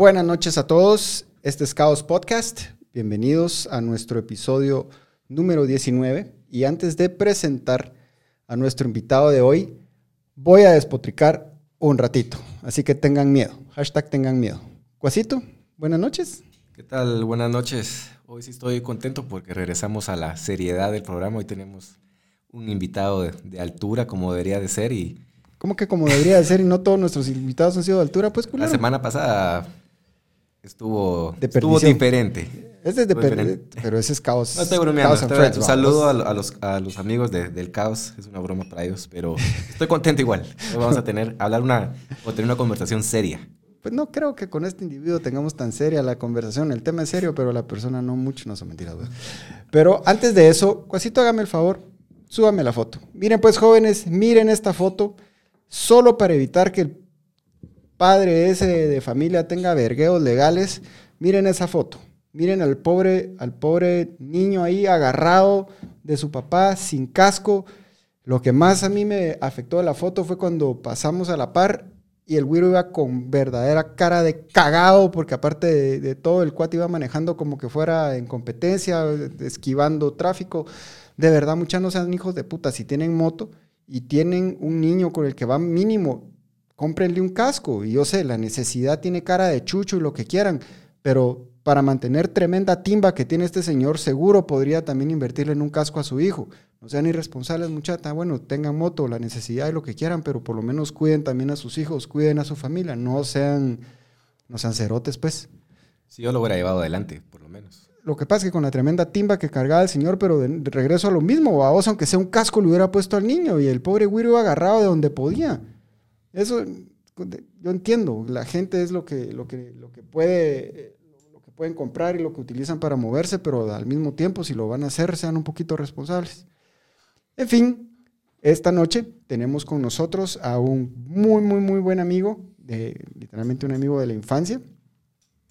Buenas noches a todos. Este es Chaos Podcast. Bienvenidos a nuestro episodio número 19. Y antes de presentar a nuestro invitado de hoy, voy a despotricar un ratito. Así que tengan miedo. Hashtag tengan miedo. Cuasito, buenas noches. ¿Qué tal? Buenas noches. Hoy sí estoy contento porque regresamos a la seriedad del programa. Hoy tenemos un invitado de, de altura como debería de ser y ¿Cómo que como debería de ser y no todos nuestros invitados han sido de altura? Pues, culero. la semana pasada estuvo, De estuvo diferente. Ese es de diferente. pero ese es caos. No estoy bromeando. Estoy- Friends, un saludo a, lo- a los, a los amigos de- del caos. Es una broma para ellos, pero estoy contento igual. Vamos a tener, hablar una, o tener una conversación seria. Pues no creo que con este individuo tengamos tan seria la conversación. El tema es serio, pero la persona no mucho. No son mentiras, güey. Pero antes de eso, Cuasito, hágame el favor, súbame la foto. Miren, pues, jóvenes, miren esta foto. Solo para evitar que el padre ese de familia tenga vergueos legales, miren esa foto. Miren al pobre, al pobre niño ahí agarrado de su papá sin casco. Lo que más a mí me afectó de la foto fue cuando pasamos a la par y el güiro iba con verdadera cara de cagado, porque aparte de, todo, el cuate iba manejando como que fuera en competencia, esquivando tráfico. De verdad, muchas no sean hijos de puta. Si tienen moto y tienen un niño con el que van mínimo, cómprenle un casco. Y yo sé, la necesidad tiene cara de chucho y lo que quieran, pero para mantener tremenda timba que tiene este señor, seguro podría también invertirle en un casco a su hijo. No sean irresponsables, muchachos. Bueno, tengan moto, la necesidad y lo que quieran, pero por lo menos cuiden también a sus hijos, cuiden a su familia. No sean, no sean cerotes, pues. Si yo lo hubiera llevado adelante, por lo menos. Lo que pasa es que con la tremenda timba que cargaba el señor, pero de, regreso a lo mismo, a vos, aunque sea un casco, le hubiera puesto al niño y el pobre güiro agarrado de donde podía. Eso, yo entiendo, la gente es lo que, lo que, lo que puede, lo que pueden comprar y lo que utilizan para moverse, pero al mismo tiempo, si lo van a hacer, sean un poquito responsables. En fin, esta noche tenemos con nosotros a un muy, muy, muy buen amigo, literalmente un amigo de la infancia.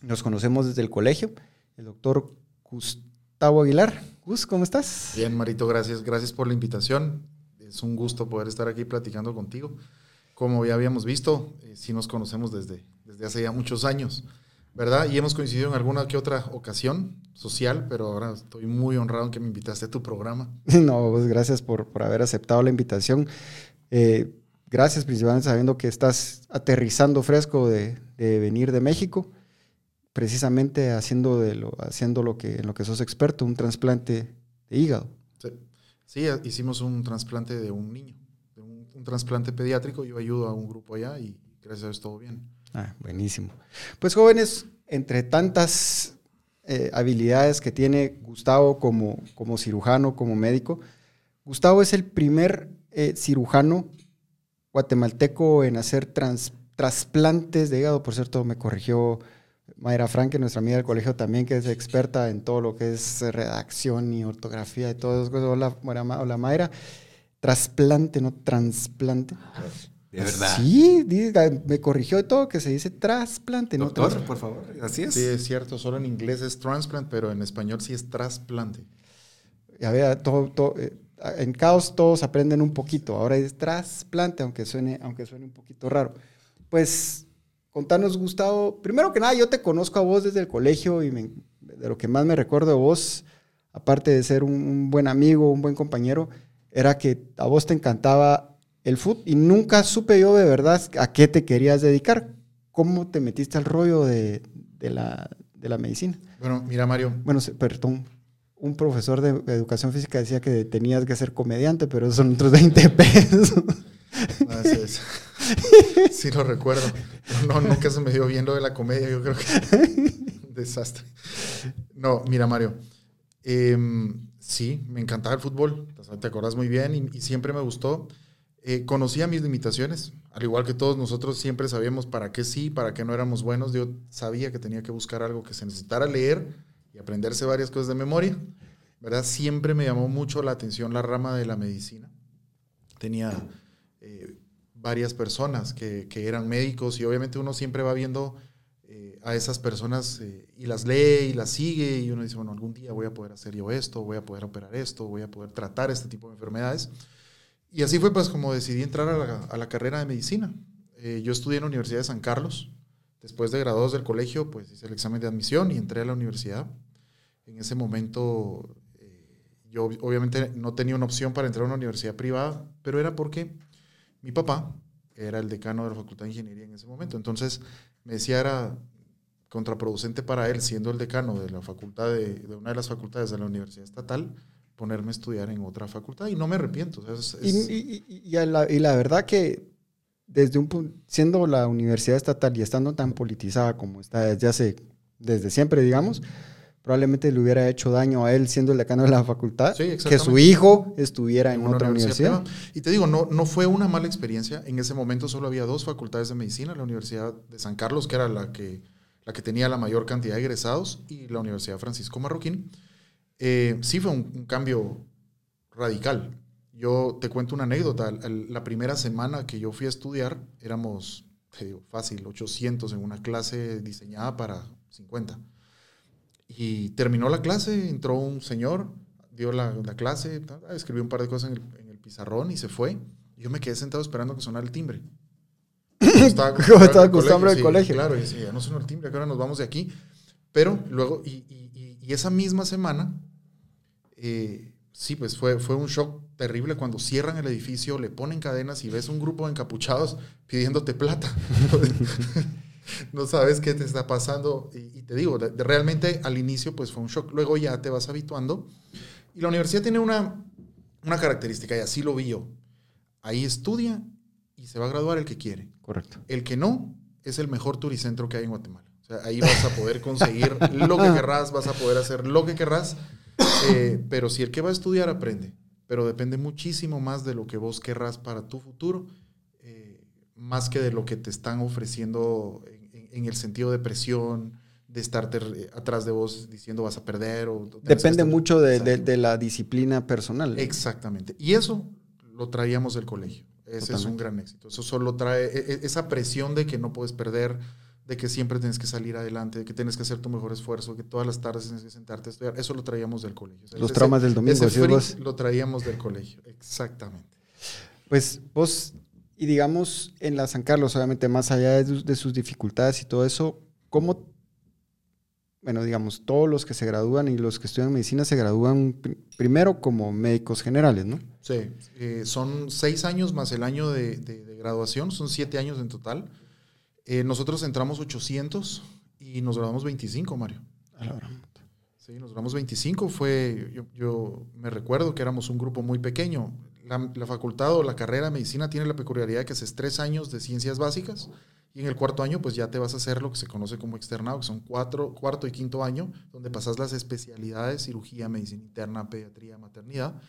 Nos conocemos desde el colegio, el doctor Gustavo Aguilar. Gus, ¿cómo estás? Bien, Marito, gracias. Gracias por la invitación. Es un gusto poder estar aquí platicando contigo. Como ya habíamos visto, eh, sí nos conocemos desde, desde hace ya muchos años, ¿verdad? Y hemos coincidido en alguna que otra ocasión social, pero ahora estoy muy honrado en que me invitaste a tu programa. No, pues gracias por, por haber aceptado la invitación. Eh, gracias principalmente sabiendo que estás aterrizando fresco de, de venir de México, precisamente haciendo, de lo, haciendo lo que, en lo que sos experto, un trasplante de hígado. Sí, Sí, hicimos un trasplante de un niño, un, trasplante pediátrico. Yo ayudo a un grupo allá y gracias a Dios todo bien. Ah, buenísimo. Pues jóvenes, entre tantas eh, habilidades que tiene Gustavo como, como cirujano, como médico, Gustavo es el primer eh, cirujano guatemalteco en hacer trans- trasplantes de hígado. Por cierto, me corrigió Mayra Franque, nuestra amiga del colegio también, que es experta en todo lo que es redacción y ortografía y esas cosas. Hola, hola, Mayra. Trasplante, no trasplante. De verdad. Sí, diga, me corrigió de todo que se dice trasplante, no Doctor, trans- por favor. Así es. Sí, es cierto, solo en inglés es transplant, pero en español sí es trasplante. Ya vea, todo, todo, eh, en caos todos aprenden un poquito. Ahora es trasplante, aunque suene, aunque suene un poquito raro. Pues, contanos, Gustavo. Primero que nada, yo te conozco a vos desde el colegio y me- de lo que más me recuerdo de vos, aparte de ser un, un buen amigo, un buen compañero, era que a vos te encantaba el fútbol y nunca supe yo de verdad a qué te querías dedicar. ¿Cómo te metiste al rollo de, de la, de la medicina? Bueno, mira, Mario, Bueno, perdón, un profesor de educación física decía que tenías que ser comediante, pero esos son otros 20 pesos. Sí, es. Sí lo recuerdo. No, nunca se me dio bien lo de la comedia, yo creo que un desastre. No, mira Mario, em, sí, me encantaba el fútbol, te acuerdas muy bien y, siempre me gustó. Eh, conocía mis limitaciones, al igual que todos nosotros siempre sabíamos para qué sí, para qué no éramos buenos. Yo sabía que tenía que buscar algo que se necesitara leer y aprenderse varias cosas de memoria. ¿Verdad? Siempre me llamó mucho la atención la rama de la medicina. Tenía eh, varias personas que, eran médicos y obviamente uno siempre va viendo eh, a esas personas eh, y las lee y las sigue y uno dice, bueno, algún día voy a poder hacer yo esto, voy a poder operar esto, voy a poder tratar este tipo de enfermedades. Y así fue pues como decidí entrar a la, a la carrera de medicina. Eh, yo estudié en la Universidad de San Carlos, Después de graduados del colegio, pues hice el examen de admisión y entré a la universidad. En ese momento, eh, yo obviamente no tenía una opción para entrar a una universidad privada, pero era porque mi papá era el decano de la Facultad de Ingeniería en ese momento. Entonces, me decía, era contraproducente para él, siendo el decano de la facultad de, de una de las facultades de la Universidad Estatal, ponerme a estudiar en otra facultad y no me arrepiento. O sea, es- es- Y, y- y- la, y la verdad que desde un siendo la universidad estatal y estando tan politizada como está desde hace, desde siempre, digamos, probablemente le hubiera hecho daño a él siendo el decano de la facultad Sí, que su hijo estuviera en, otra universidad. Y te digo, no, no fue una mala experiencia. En ese momento solo había dos facultades de medicina, la Universidad de San Carlos, que era la que, la que tenía la mayor cantidad de egresados, y la Universidad Francisco Marroquín. Eh, sí fue un, un cambio radical. Yo te cuento una anécdota. La primera semana que yo fui a estudiar, éramos, te digo, fácil, 800 en una clase diseñada para 50. Y terminó la clase, entró un señor, dio la, la clase, escribió un par de cosas en el, en el pizarrón y se fue. Y yo me quedé sentado esperando que sonara el timbre. Estaba Como estaba el acostumbrado al sí, colegio. Claro, y decía, ya no sonó el timbre, que ahora nos vamos de aquí. Pero luego, y, y- y- y esa misma semana, eh, sí, pues fue, fue un shock terrible cuando cierran el edificio, le ponen cadenas y ves un grupo de encapuchados pidiéndote plata. no sabes qué te está pasando. Y, y te digo, realmente al inicio pues fue un shock. Luego ya te vas habituando. Y la universidad tiene una, una característica, y así lo vi yo. Ahí estudia y se va a graduar el que quiere. Correcto. El que no es el mejor turicentro que hay en Guatemala. O sea, ahí vas a poder conseguir lo que querrás, vas a poder hacer lo que querrás. eh, pero si el que va a estudiar aprende, pero depende muchísimo más de lo que vos querrás para tu futuro, eh, más que de lo que te están ofreciendo en, en- el sentido de presión, de estarte atrás de vos diciendo vas a perder. O, Depende mucho de, de- Exacto. de la disciplina personal. Exactamente. Y eso lo traíamos del colegio. Ese es un gran éxito. Eso solo trae e- e- esa presión de que no puedes perder, de que siempre tienes que salir adelante, de que tienes que hacer tu mejor esfuerzo, que todas las tardes tienes que sentarte a estudiar. Eso lo traíamos del colegio. O sea, Los ese- traumas del domingo, ese vos. lo traíamos del colegio. Exactamente. Pues vos, y digamos, en la San Carlos, obviamente, más allá de, sus- de sus dificultades y todo eso, ¿cómo, bueno, digamos, todos los que se gradúan y los que estudian medicina se gradúan pri- primero como médicos generales, ¿no? Sí, eh, son seis años más el año de, de- de graduación, son siete años en total. Eh, nosotros entramos 800 y nos graduamos 25, Mario. Sí, nos graduamos 25. Fue, yo, yo me recuerdo que éramos un grupo muy pequeño. La, facultad o la carrera de medicina tiene la peculiaridad que es tres años de ciencias básicas y en el cuarto año pues ya te vas a hacer lo que se conoce como externado, que son cuatro, cuarto y quinto año, donde pasas las especialidades, cirugía, medicina interna, pediatría, maternidad.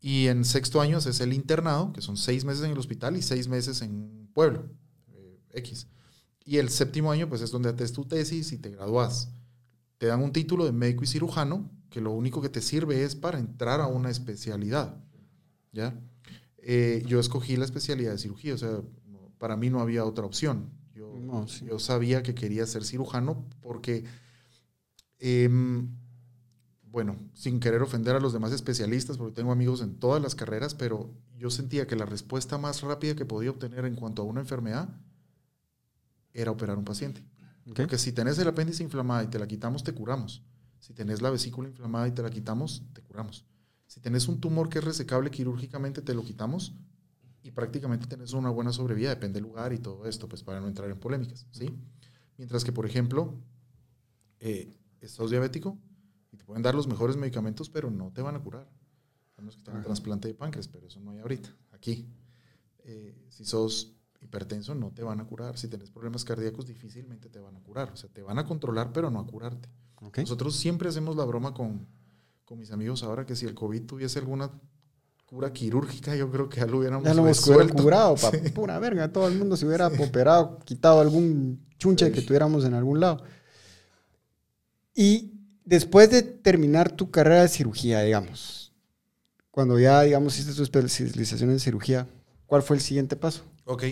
Y en sexto año es el internado, que son seis meses en el hospital y seis meses en pueblo, eh, X. Y el séptimo año pues es donde haces tu tesis y te gradúas te dan un título de médico y cirujano que lo único que te sirve es para entrar a una especialidad. ¿Ya? Eh, yo escogí la especialidad de cirugía, o sea, no- para mí no había otra opción. Yo, No, sí. yo sabía que quería ser cirujano porque, em, bueno, sin querer ofender a los demás especialistas, porque tengo amigos en todas las carreras, pero yo sentía que la respuesta más rápida que podía obtener en cuanto a una enfermedad era operar a un paciente. Porque si tenés el apéndice inflamado y te la quitamos, te curamos. Si tenés la vesícula inflamada y te la quitamos, te curamos. Si tenés un tumor que es resecable quirúrgicamente, te lo quitamos y prácticamente tenés una buena sobrevida, depende del lugar y todo esto, pues para no entrar en polémicas, ¿sí? Mientras que, por ejemplo, eh, estás diabético y te pueden dar los mejores medicamentos, pero no te van a curar. A menos que un Ajá. trasplante de páncreas, pero eso no hay ahorita, aquí. Eh, si sos hipertenso, no te van a curar. Si tenés problemas cardíacos, difícilmente te van a curar. O sea, te van a controlar, pero no a curarte. Nosotros siempre hacemos la broma con, con mis amigos ahora que si el COVID tuviese alguna cura quirúrgica, yo creo que ya lo hubiéramos Ya lo resuelto. curado, pa' Sí. pura verga. Todo el mundo se hubiera operado, quitado algún chunche que tuviéramos en algún lado. Y después de terminar tu carrera de cirugía, digamos, cuando ya, digamos, hiciste tu especialización en cirugía, ¿cuál fue el siguiente paso? Ok,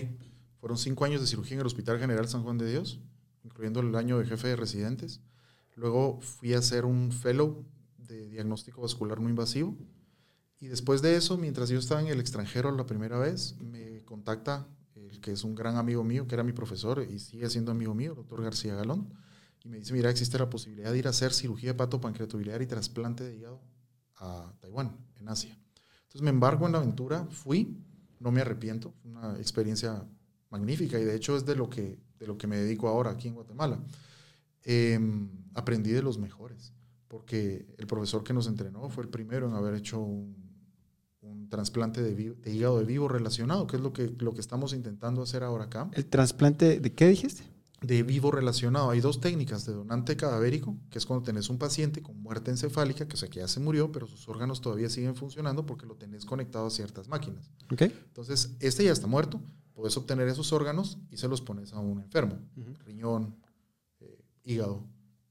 fueron cinco años de cirugía en el Hospital General San Juan de Dios, incluyendo el año de jefe de residentes. Luego fui a hacer un fellow de diagnóstico vascular no invasivo. Y después de eso, mientras yo estaba en el extranjero la primera vez, me contacta el que es un gran amigo mío, que era mi profesor y sigue siendo amigo mío, doctor García Galón, y me dice, mira, existe la posibilidad de ir a hacer cirugía de pato pancreatobiliar y trasplante de hígado a Taiwán, en Asia. Entonces me embargo en la aventura, fui, no me arrepiento, una experiencia magnífica y de hecho es de lo que, de lo que me dedico ahora aquí en Guatemala. Em, aprendí de los mejores, porque el profesor que nos entrenó fue el primero en haber hecho un, un trasplante de, de, hígado de vivo relacionado, que es lo que, lo que estamos intentando hacer ahora acá. ¿El trasplante de qué dijiste? De vivo relacionado. Hay dos técnicas de donante cadavérico, que es cuando tenés un paciente con muerte encefálica, que o sea que ya se murió, pero sus órganos todavía siguen funcionando porque lo tenés conectado a ciertas máquinas. Okay. Entonces, este ya está muerto, puedes obtener esos órganos y se los pones a un enfermo. Uh -huh. Riñón, eh, hígado,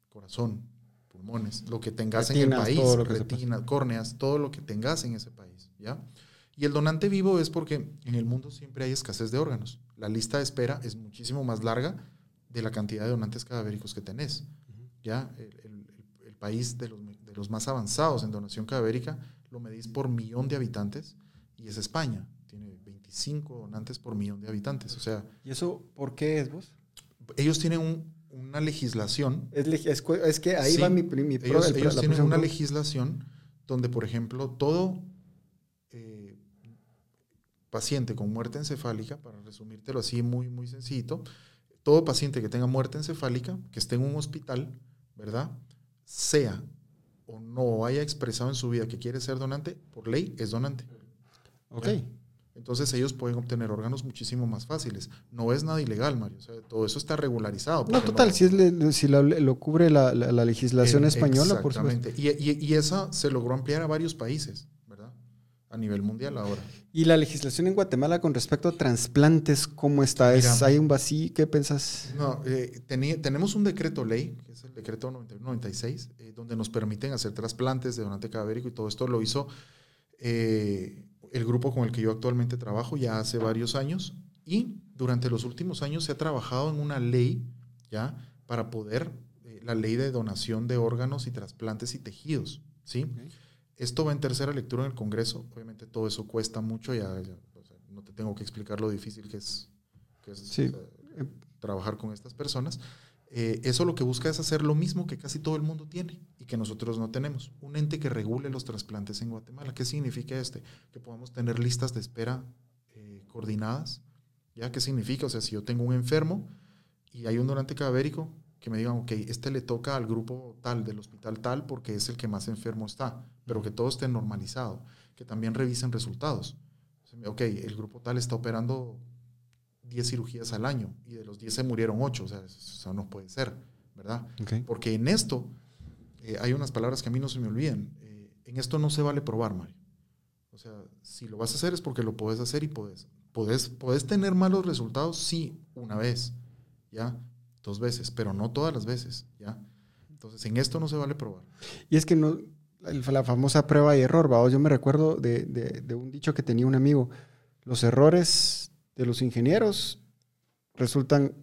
corazón, pulmones, lo que tengas retinas, en el país, todo retinas, córneas, todo lo que tengas en ese país, ¿ya? Y el donante vivo es porque en el mundo siempre hay escasez de órganos. La lista de espera es muchísimo más larga de la cantidad de donantes cadavéricos que tenés. ¿ya? El, el, el, país de los, de los más avanzados en donación cadavérica lo medís por millón de habitantes y es España. Tiene 25 donantes por millón de habitantes. O sea, ¿Y eso por qué es vos? Ellos tienen un, una legislación. Es, es, es, que ahí sí, va mi, mi Ellos, el, ellos tienen una legislación donde, por ejemplo, todo eh, paciente con muerte encefálica, para resumírtelo así muy, muy sencillito, todo paciente que tenga muerte encefálica, que esté en un hospital, ¿verdad? Sea o no haya expresado en su vida que quiere ser donante, por ley es donante. Ok. ¿verdad? Entonces ellos pueden obtener órganos muchísimo más fáciles. No es nada ilegal, Mario. O sea, todo eso está regularizado. No, total, no, si, es le, si lo, lo, cubre la, la, la legislación española, por supuesto. Y, y, y, esa se logró ampliar a varios países, ¿verdad? A nivel mundial ahora. ¿Y la legislación en Guatemala con respecto a trasplantes, cómo está? Mira, ¿Es, ¿Hay un vacío? ¿Qué pensás? No, eh, tení, tenemos un decreto ley, que es el decreto 96, eh, donde nos permiten hacer trasplantes de donante cadavérico y todo esto lo hizo... Eh, el grupo con el que yo actualmente trabajo ya hace varios años y durante los últimos años se ha trabajado en una ley ya para poder eh, la ley de donación de órganos y trasplantes y tejidos, ¿sí? Okay. Esto va en tercera lectura en el Congreso, obviamente todo eso cuesta mucho, ya, ya o sea, no te tengo que explicar lo difícil que es, que es sí. o sea, trabajar con estas personas. Eh, eso lo que busca es hacer lo mismo que casi todo el mundo tiene y que nosotros no tenemos. Un ente que regule los trasplantes en Guatemala. ¿Qué significa este? Que podamos tener listas de espera eh, coordinadas. ¿Ya qué significa? O sea, si yo tengo un enfermo y hay un donante cadavérico, que me digan, ok, este le toca al grupo tal, del hospital tal, porque es el que más enfermo está, pero que todo esté normalizado. Que también revisen resultados. Ok, el grupo tal está operando 10 cirugías al año y de los 10 se murieron 8, o sea, eso no puede ser, ¿verdad? Okay. Porque en esto eh, hay unas palabras que a mí no se me olvidan. Eh, en esto no se vale probar, Mario. O sea, si lo vas a hacer es porque lo puedes hacer y puedes. Puedes, puedes tener malos resultados, sí, una vez, ¿ya? Dos veces, pero no todas las veces, ¿ya? Entonces, en esto no se vale probar. Y es que no, la famosa prueba y error, ¿va? Yo me recuerdo de, de, de un dicho que tenía un amigo. Los errores de los ingenieros resultan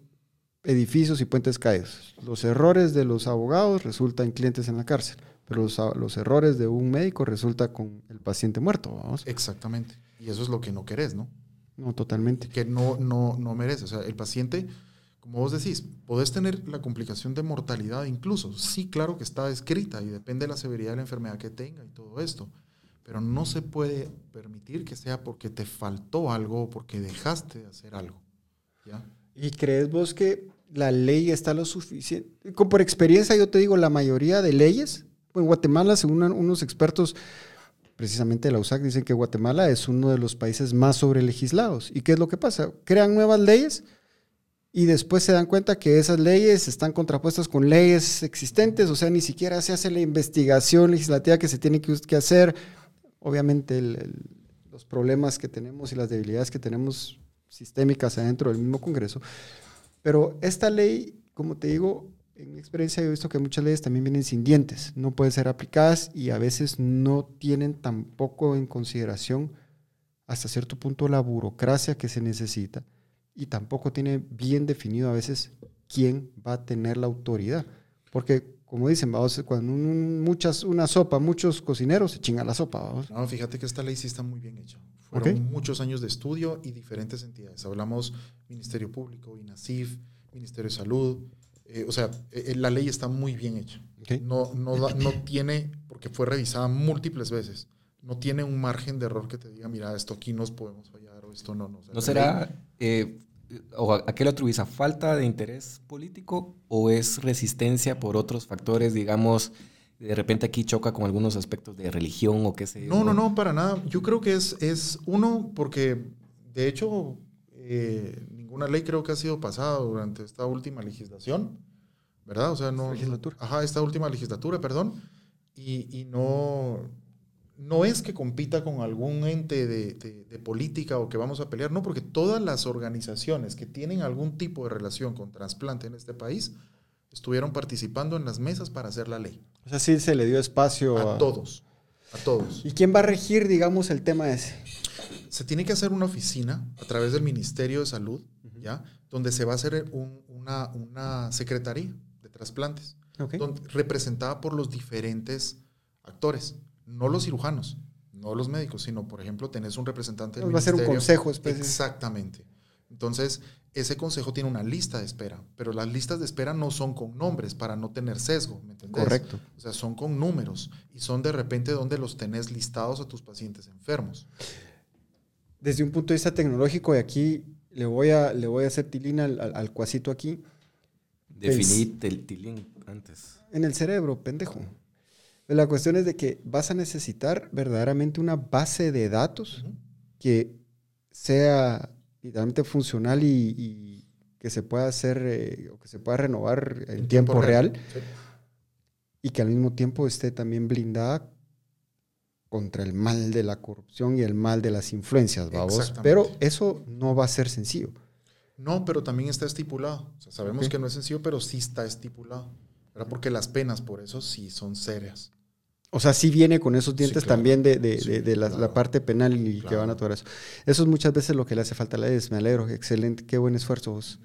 edificios y puentes caídos. Los errores de los abogados resultan clientes en la cárcel, pero los, los errores de un médico resulta con el paciente muerto. Vamos. Exactamente. Y eso es lo que no querés, ¿no? No, totalmente. Que no, no, no merece. O sea, el paciente, como vos decís, podés tener la complicación de mortalidad incluso. Sí, claro que está escrita y depende de la severidad de la enfermedad que tenga y todo esto pero no se puede permitir que sea porque te faltó algo o porque dejaste de hacer algo. ¿ya? ¿Y crees vos que la ley está lo suficiente? Por experiencia yo te digo, la mayoría de leyes, en Guatemala, según unos expertos precisamente de la USAC, dicen que Guatemala es uno de los países más sobrelegislados. ¿Y qué es lo que pasa? Crean nuevas leyes y después se dan cuenta que esas leyes están contrapuestas con leyes existentes, o sea, ni siquiera se hace la investigación legislativa que se tiene que hacer obviamente los problemas que tenemos y las debilidades que tenemos sistémicas adentro del mismo Congreso. Pero esta ley, como te digo, en mi experiencia he visto que muchas leyes también vienen sin dientes, no pueden ser aplicadas y a veces no tienen tampoco en consideración hasta cierto punto la burocracia que se necesita y tampoco tiene bien definido a veces quién va a tener la autoridad. Porque como dicen, vamos, cuando un, muchas, una sopa, muchos cocineros se chingan la sopa. Vamos. No, fíjate que esta ley sí está muy bien hecha. Fueron muchos años de estudio y diferentes entidades. Hablamos Ministerio Público, INASIF, Ministerio de Salud. Eh, o sea, eh, la ley está muy bien hecha. No, no, no tiene, porque fue revisada múltiples veces, no tiene un margen de error que te diga, mira, esto aquí nos podemos fallar o esto no. ¿No, ¿No será, eh, o a, qué lo atribuís? ¿A falta de interés político o es resistencia por otros factores, digamos, de repente aquí choca con algunos aspectos de religión o qué sé No, no, no, para nada. Yo creo que es, es uno, porque de hecho eh, ninguna ley creo que ha sido pasada durante esta última legislación, ¿verdad? O sea, no... Legislatura. Ajá, esta última legislatura, perdón. Y, y no, no es que compita con algún ente de, de, política o que vamos a pelear, no, porque todas las organizaciones que tienen algún tipo de relación con trasplante en este país estuvieron participando en las mesas para hacer la ley. O sea, sí se le dio espacio a, todos, a todos. ¿Y quién va a regir, digamos, el tema ese? Se tiene que hacer una oficina a través del Ministerio de Salud, ¿ya? Donde se va a hacer una, una secretaría de trasplantes, representada por los diferentes actores, no los cirujanos, no los médicos, sino, por ejemplo, tenés un representante del Va a ser un consejo específico. Exactamente. Entonces, ese consejo tiene una lista de espera, pero las listas de espera no son con nombres para no tener sesgo, ¿me entendés? Correcto. O sea, son con números y son de repente donde los tenés listados a tus pacientes enfermos. Desde un punto de vista tecnológico, y aquí le voy a, le voy a hacer tilín al, al, cuasito aquí. Definir el tilín antes. En el cerebro, pendejo. La cuestión es de que vas a necesitar verdaderamente una base de datos que sea literalmente funcional y, que se pueda hacer eh, o que se pueda renovar en, tiempo, real, y que al mismo tiempo esté también blindada contra el mal de la corrupción y el mal de las influencias, vamos. Pero eso no va a ser sencillo. No, pero también está estipulado. sabemos que no es sencillo, pero sí está estipulado. ¿Verdad? Porque las penas por eso sí son serias. O sea, sí viene con esos dientes también de, de, de la, parte penal y que van a todo eso. Eso es muchas veces lo que le hace falta a la EDES. Me alegro, excelente, qué buen esfuerzo vos.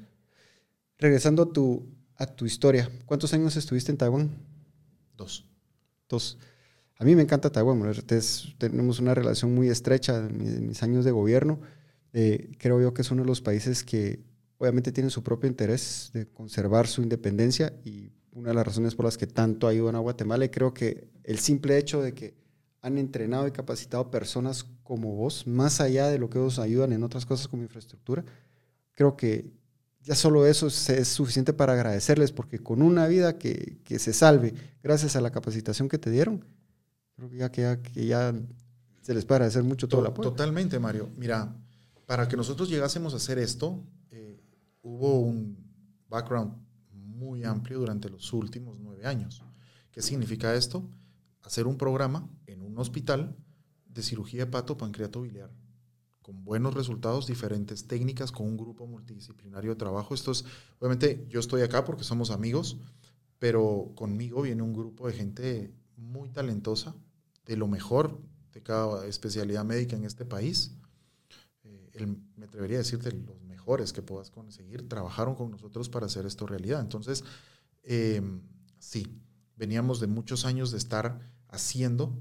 Regresando a tu, a tu historia, ¿cuántos años estuviste en Taiwán? Dos. Dos. A mí me encanta Taiwán, tenemos una relación muy estrecha en mis, años de gobierno. Eh, creo yo que es uno de los países que obviamente tienen su propio interés de conservar su independencia y una de las razones por las que tanto ayudan a Guatemala y creo que el simple hecho de que han entrenado y capacitado personas como vos, más allá de lo que vos ayudan en otras cosas como infraestructura, creo que ya solo eso es, suficiente para agradecerles, porque con una vida que, que, se salve gracias a la capacitación que te dieron, creo que ya, que ya, que ya se les puede agradecer mucho todo el apoyo. Totalmente, Mario. Mira, para que nosotros llegásemos a hacer esto, eh, hubo un background muy amplio durante los últimos nueve años. ¿Qué significa esto? Hacer un programa en un hospital de cirugía hepato-pancreato biliar con buenos resultados, diferentes técnicas, con un grupo multidisciplinario de trabajo. Esto es, obviamente, yo estoy acá porque somos amigos, pero conmigo viene un grupo de gente muy talentosa, de lo mejor de cada especialidad médica en este país. Eh, me atrevería a decirte los que puedas conseguir trabajaron con nosotros para hacer esto realidad. Entonces, em, sí, veníamos de muchos años de estar haciendo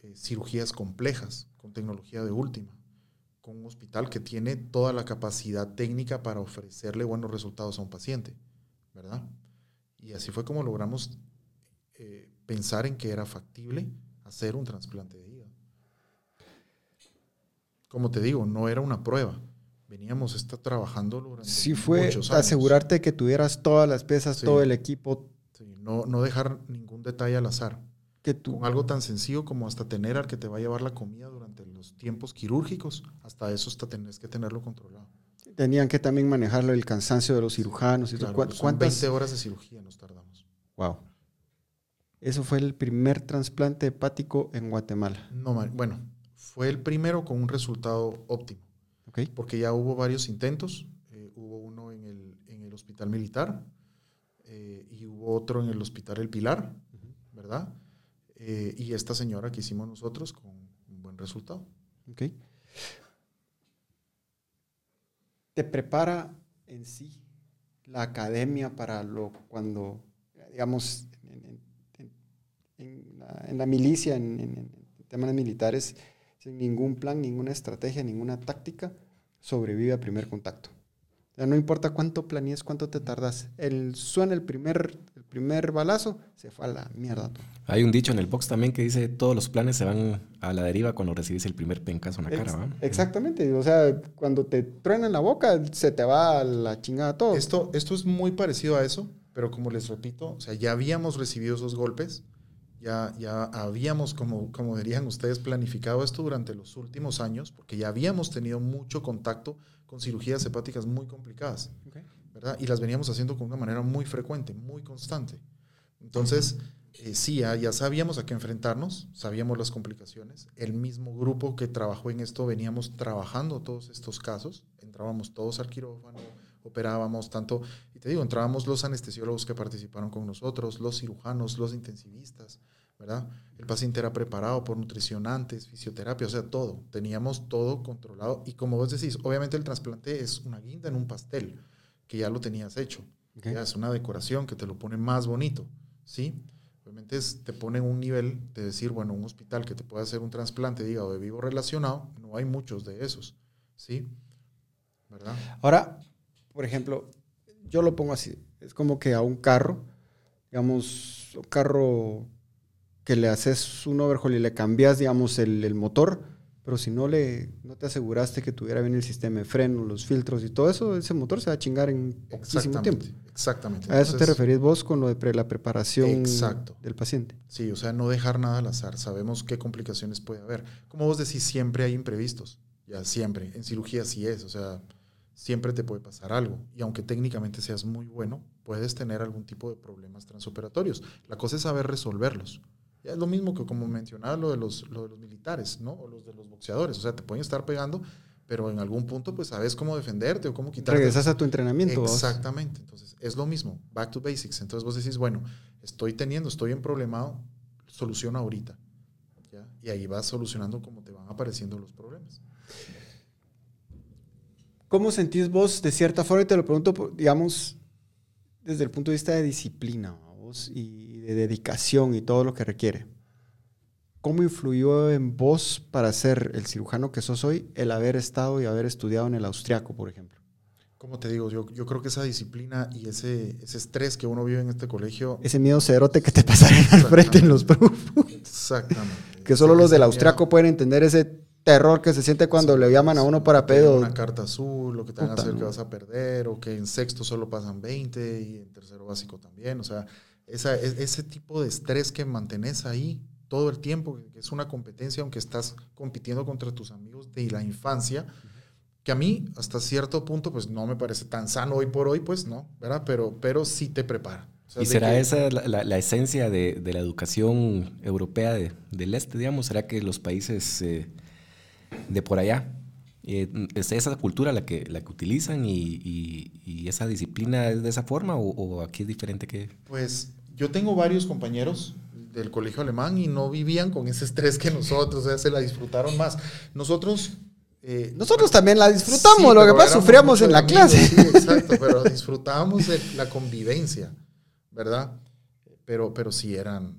eh, cirugías complejas con tecnología de última, con un hospital que tiene toda la capacidad técnica para ofrecerle buenos resultados a un paciente, ¿verdad? Y así fue como logramos eh, pensar en que era factible hacer un trasplante de hígado. Como te digo, no era una prueba veníamos está trabajando durante sí fue asegurarte que tuvieras todas las piezas, todo el equipo. no, no dejar ningún detalle al azar. Que tú... Con algo tan sencillo como hasta tener al que te va a llevar la comida durante los tiempos quirúrgicos, hasta eso hasta tenés que tenerlo controlado. Tenían que también manejarlo el cansancio de los cirujanos. Y claro, ¿Cuántas? 20 horas de cirugía nos tardamos. Wow. Eso fue el primer trasplante hepático en Guatemala. No, bueno, fue el primero con un resultado óptimo. Porque ya hubo varios intentos. Eh, hubo uno en el, en el hospital militar eh, y hubo otro en el hospital El Pilar, ¿verdad? Eh, y esta señora que hicimos nosotros con un buen resultado. Ok. ¿Te prepara en sí la academia para lo cuando, digamos, en, la, milicia, en, temas militares, sin ningún plan, ninguna estrategia, ninguna táctica, sobrevive a primer contacto. Sea, no importa cuánto planees, cuánto te tardas. El, suena el primer, el primer balazo, se fue a la mierda. todo. Hay un dicho en el box también que dice todos los planes se van a la deriva cuando recibes el primer pencazo en la cara. ¿va? Exactamente. O sea, cuando te truena en la boca, se te va a la chingada todo. Esto, esto es muy parecido a eso, pero como les repito, o sea, ya habíamos recibido esos golpes, ya, ya habíamos, como, como dirían ustedes, planificado esto durante los últimos años, porque ya habíamos tenido mucho contacto con cirugías hepáticas muy complicadas, Ok. ¿verdad? Y las veníamos haciendo con una manera muy frecuente, muy constante. Entonces, eh, sí, ya, ya sabíamos a qué enfrentarnos, sabíamos las complicaciones. El mismo grupo que trabajó en esto veníamos trabajando todos estos casos, entrábamos todos al quirófano, operábamos tanto, y te digo, entrábamos los anestesiólogos que participaron con nosotros, los cirujanos, los intensivistas, ¿verdad? El paciente era preparado por nutricionantes, fisioterapia, o sea, todo. Teníamos todo controlado. Y como vos decís, obviamente el trasplante es una guinda en un pastel, que ya lo tenías hecho. Ya es una decoración que te lo pone más bonito, ¿sí? Obviamente es- te pone un nivel de decir, bueno, un hospital que te pueda hacer un trasplante hígado de vivo relacionado, no hay muchos de esos, ¿sí? ¿Verdad? Ahora, por ejemplo, yo lo pongo así. Es como que a un carro, digamos, un carro que le haces un overhaul y le cambias, digamos, el, el motor, pero si no le no te aseguraste que tuviera bien el sistema de freno, los filtros y todo eso, ese motor se va a chingar en poquísimo tiempo. Exactamente. A eso te referís vos con lo de pre- la preparación Exacto. del paciente. Sí, o sea, no dejar nada al azar. Sabemos qué complicaciones puede haber. Como vos decís, siempre hay imprevistos. Ya, siempre. En cirugía sí es. O sea, siempre te puede pasar algo. Y aunque técnicamente seas muy bueno, puedes tener algún tipo de problemas transoperatorios. La cosa es saber resolverlos. Ya es lo mismo que como mencionaba lo de los, lo de los militares, ¿no? O los de los boxeadores. O sea, te pueden estar pegando, pero en algún punto, pues sabes cómo defenderte o cómo quitarte. Regresas a tu entrenamiento. Exactamente. Entonces, es lo mismo. Back to basics. Entonces, vos decís, bueno, estoy teniendo, estoy en problemado, soluciona ahorita. ¿ya? Y ahí vas solucionando como te van apareciendo los problemas. ¿Cómo sentís vos, de cierta forma, y te lo pregunto, digamos, desde el punto de vista de disciplina ¿va vos, y de dedicación y todo lo que requiere? ¿Cómo influyó en vos para ser el cirujano que sos hoy el haber estado y haber estudiado en el austriaco, por ejemplo? Como te digo, yo, yo creo que esa disciplina y ese, ese estrés que uno vive en este colegio. Ese miedo cerote que te pasaron al frente en los profus. Exactamente. Que solo los del austriaco pueden entender ese terror que se siente cuando le llaman a uno para pedo. Una carta azul, lo que te van a hacer no. que vas a perder, o que en sexto solo pasan 20 y en tercero básico también. O sea, esa, e- ese tipo de estrés que mantenés ahí todo el tiempo, que es una competencia, aunque estás compitiendo contra tus amigos de la infancia, que a mí hasta cierto punto pues no me parece tan sano hoy por hoy, pues no, ¿verdad? Pero, pero sí te prepara. O sea, ¿Y será que- esa la, la- la esencia de, de la educación europea de- del este, digamos? ¿Será que los países eh, de por allá, eh, es esa cultura la que, la que utilizan y, y- y esa disciplina es de esa forma o, o aquí es diferente que... Pues yo tengo varios compañeros del colegio alemán y no vivían con ese estrés que nosotros, o sea, se la disfrutaron más. Nosotros... eh, Nosotros también la disfrutamos, Sí, lo que pasa, sufríamos en la amigos, clase. Sí, exacto, pero disfrutábamos de la convivencia, ¿verdad? Pero, pero sí eran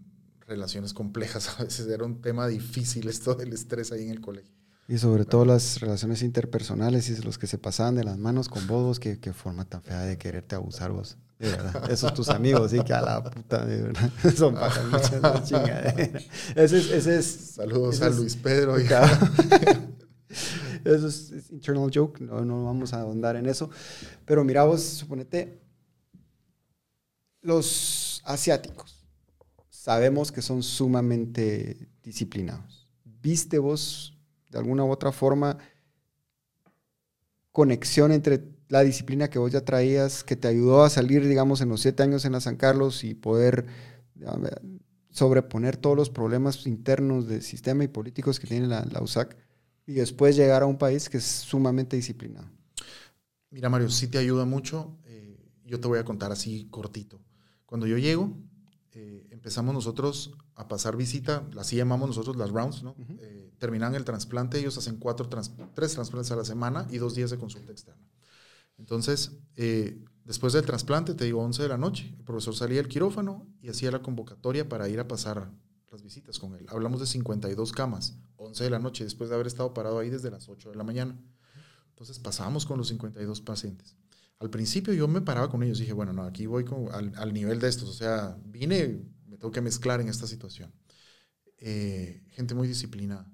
relaciones complejas, a veces era un tema difícil esto del estrés ahí en el colegio. Y sobre todo las relaciones interpersonales y los que se pasaban de las manos con vos, vos, qué, qué forma tan fea de quererte abusar vos. De verdad. Esos tus amigos, sí, que a la puta, de verdad. Son no chingadera. Ese es, ese es. Saludos ese a es- Luis Pedro. y- Eso es, es internal joke, no, no vamos a ahondar en eso. Pero mira vos, suponete, los asiáticos sabemos que son sumamente disciplinados. ¿Viste vos de alguna u otra forma conexión entre la disciplina que vos ya traías, que te ayudó a salir, digamos, en los siete años en la San Carlos y poder sobreponer todos los problemas internos de sistema y políticos que tiene la, la USAC y después llegar a un país que es sumamente disciplinado? Mira, Mario, sí te ayuda mucho. eh, yo te voy a contar así cortito. Cuando yo llego, eh, empezamos nosotros a pasar visita, así llamamos nosotros las rounds, ¿no? Eh, terminan el trasplante, ellos hacen cuatro tres trasplantes a la semana y dos días de consulta externa. Entonces, eh, después del trasplante, te digo 11 de la noche, el profesor salía del quirófano y hacía la convocatoria para ir a pasar las visitas con él. Hablamos de 52 camas, 11 de la noche, después de haber estado parado ahí desde las 8 de la mañana. Entonces pasábamos con los 52 pacientes. Al principio yo me paraba con ellos dije, bueno, no, aquí voy con, al, al, nivel de estos. O sea, vine, me tengo que mezclar en esta situación. Eh, gente muy disciplinada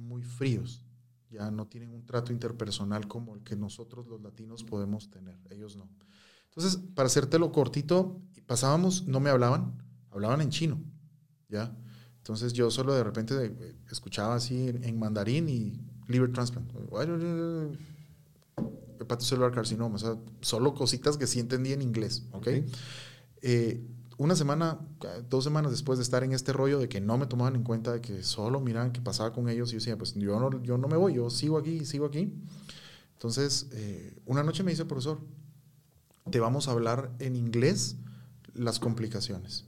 muy fríos. Ya no tienen un trato interpersonal como el que nosotros los latinos podemos tener. Ellos no. Entonces, para hacértelo cortito, pasábamos, no me hablaban, hablaban en chino. ¿Ya? Entonces yo solo de repente escuchaba así en mandarín y liver transplant, hepatocelular carcinoma, o sea, solo cositas que sí entendí en inglés, ¿ok? Eh, una semana, dos semanas después de estar en este rollo de que no me tomaban en cuenta, de que solo miraban qué pasaba con ellos, y yo decía, pues yo no, yo no me voy, yo sigo aquí, sigo aquí. Entonces, eh, una noche me dice, profesor, te vamos a hablar en inglés las complicaciones.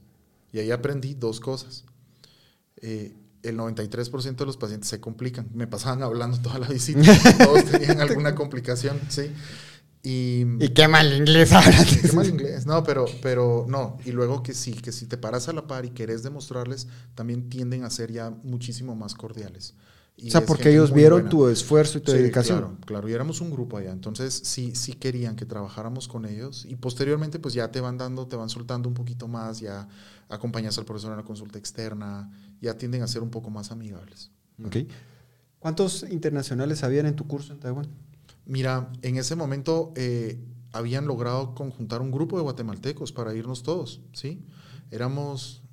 Y ahí aprendí dos cosas. Eh, el 93% de los pacientes se complican. Me pasaban hablando toda la visita. Todos tenían alguna complicación, sí. Y, y qué mal inglés ahora. Qué mal inglés. No, pero, pero no. Y luego que sí, que si te paras a la par y querés demostrarles, también tienden a ser ya muchísimo más cordiales. o sea, porque ellos vieron tu esfuerzo y tu dedicación. Claro, claro, y éramos un grupo allá. Entonces, sí, sí querían que trabajáramos con ellos. Y posteriormente, pues ya te van dando, te van soltando un poquito más, ya acompañas al profesor en la consulta externa, ya tienden a ser un poco más amigables. Okay. ¿Cuántos internacionales habían en tu curso en Taiwán? Mira, en ese momento eh, habían logrado conjuntar un grupo de guatemaltecos para irnos todos, ¿sí? Éramos,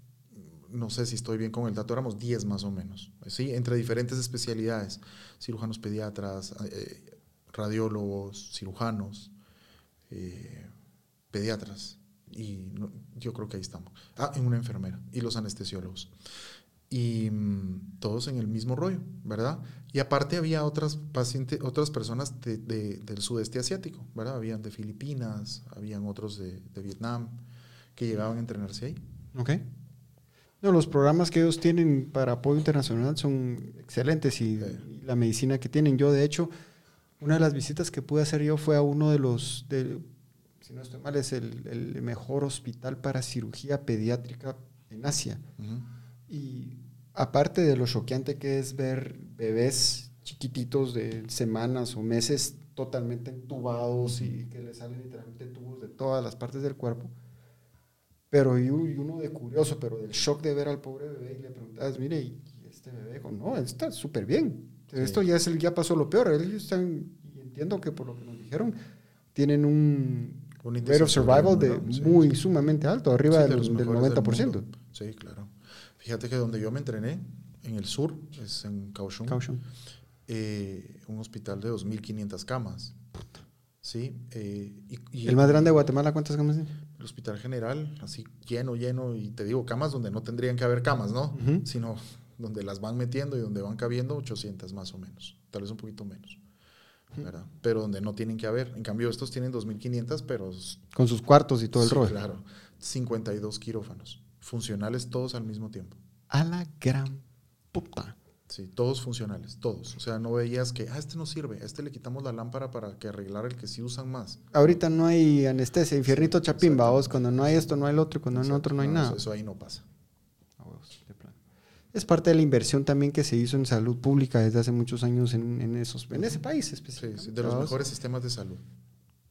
no sé si estoy bien con el dato, éramos 10 más o menos, ¿sí? Entre diferentes especialidades, cirujanos pediatras, eh, radiólogos, cirujanos, eh, pediatras, y yo creo que ahí estamos. Ah, en una enfermera y los anestesiólogos. Y mm, todos en el mismo rollo, ¿verdad? Y aparte había otras pacientes, otras personas de, del sudeste asiático, ¿verdad? Habían de Filipinas, habían otros de, de Vietnam que llegaban a entrenarse ahí. Ok. No, los programas que ellos tienen para apoyo internacional son excelentes y, y, la medicina que tienen. Yo, de hecho, una de las visitas que pude hacer yo fue a uno de los, de, si no estoy mal, es el, el mejor hospital para cirugía pediátrica en Asia. Y aparte de lo choqueante que es ver bebés chiquititos de semanas o meses totalmente entubados y que le salen literalmente tubos de todas las partes del cuerpo, pero y uno de curioso, pero del shock de ver al pobre bebé y le preguntabas, mire, ¿y este bebé? Dijo, no, está súper bien. Esto ya, es el, ya pasó lo peor. Ellos están, y entiendo que por lo que nos dijeron, tienen un un rate of survival de muy sumamente alto, arriba del, del 90%. sí, claro. Fíjate que donde yo me entrené, en el sur, es en Kaohsiung. Eh, un hospital de 2.500 camas. Sí. Eh, y, ¿El más grande de Guatemala cuántas camas tiene? El hospital general, así lleno, lleno, y te digo, camas donde no tendrían que haber camas, ¿no? Sino donde las van metiendo y donde van cabiendo 800 más o menos, tal vez un poquito menos. Pero donde no tienen que haber. En cambio, estos tienen 2.500, pero... Con sus cuartos y todo el rollo. Claro. 52 quirófanos. Funcionales todos al mismo tiempo. A la gran puta. Sí, todos funcionales, todos. O sea, no veías que, ah, este no sirve, a este le quitamos la lámpara para que arreglar el que sí usan más. Ahorita no hay anestesia, infiernito chapimba, vos, cuando no hay esto, no hay el otro, cuando no hay otro, no hay nada. Eso, ahí no pasa. Es parte de la inversión también que se hizo en salud pública desde hace muchos años en, en esos, en ese país específicamente. Sí, de los mejores sistemas de salud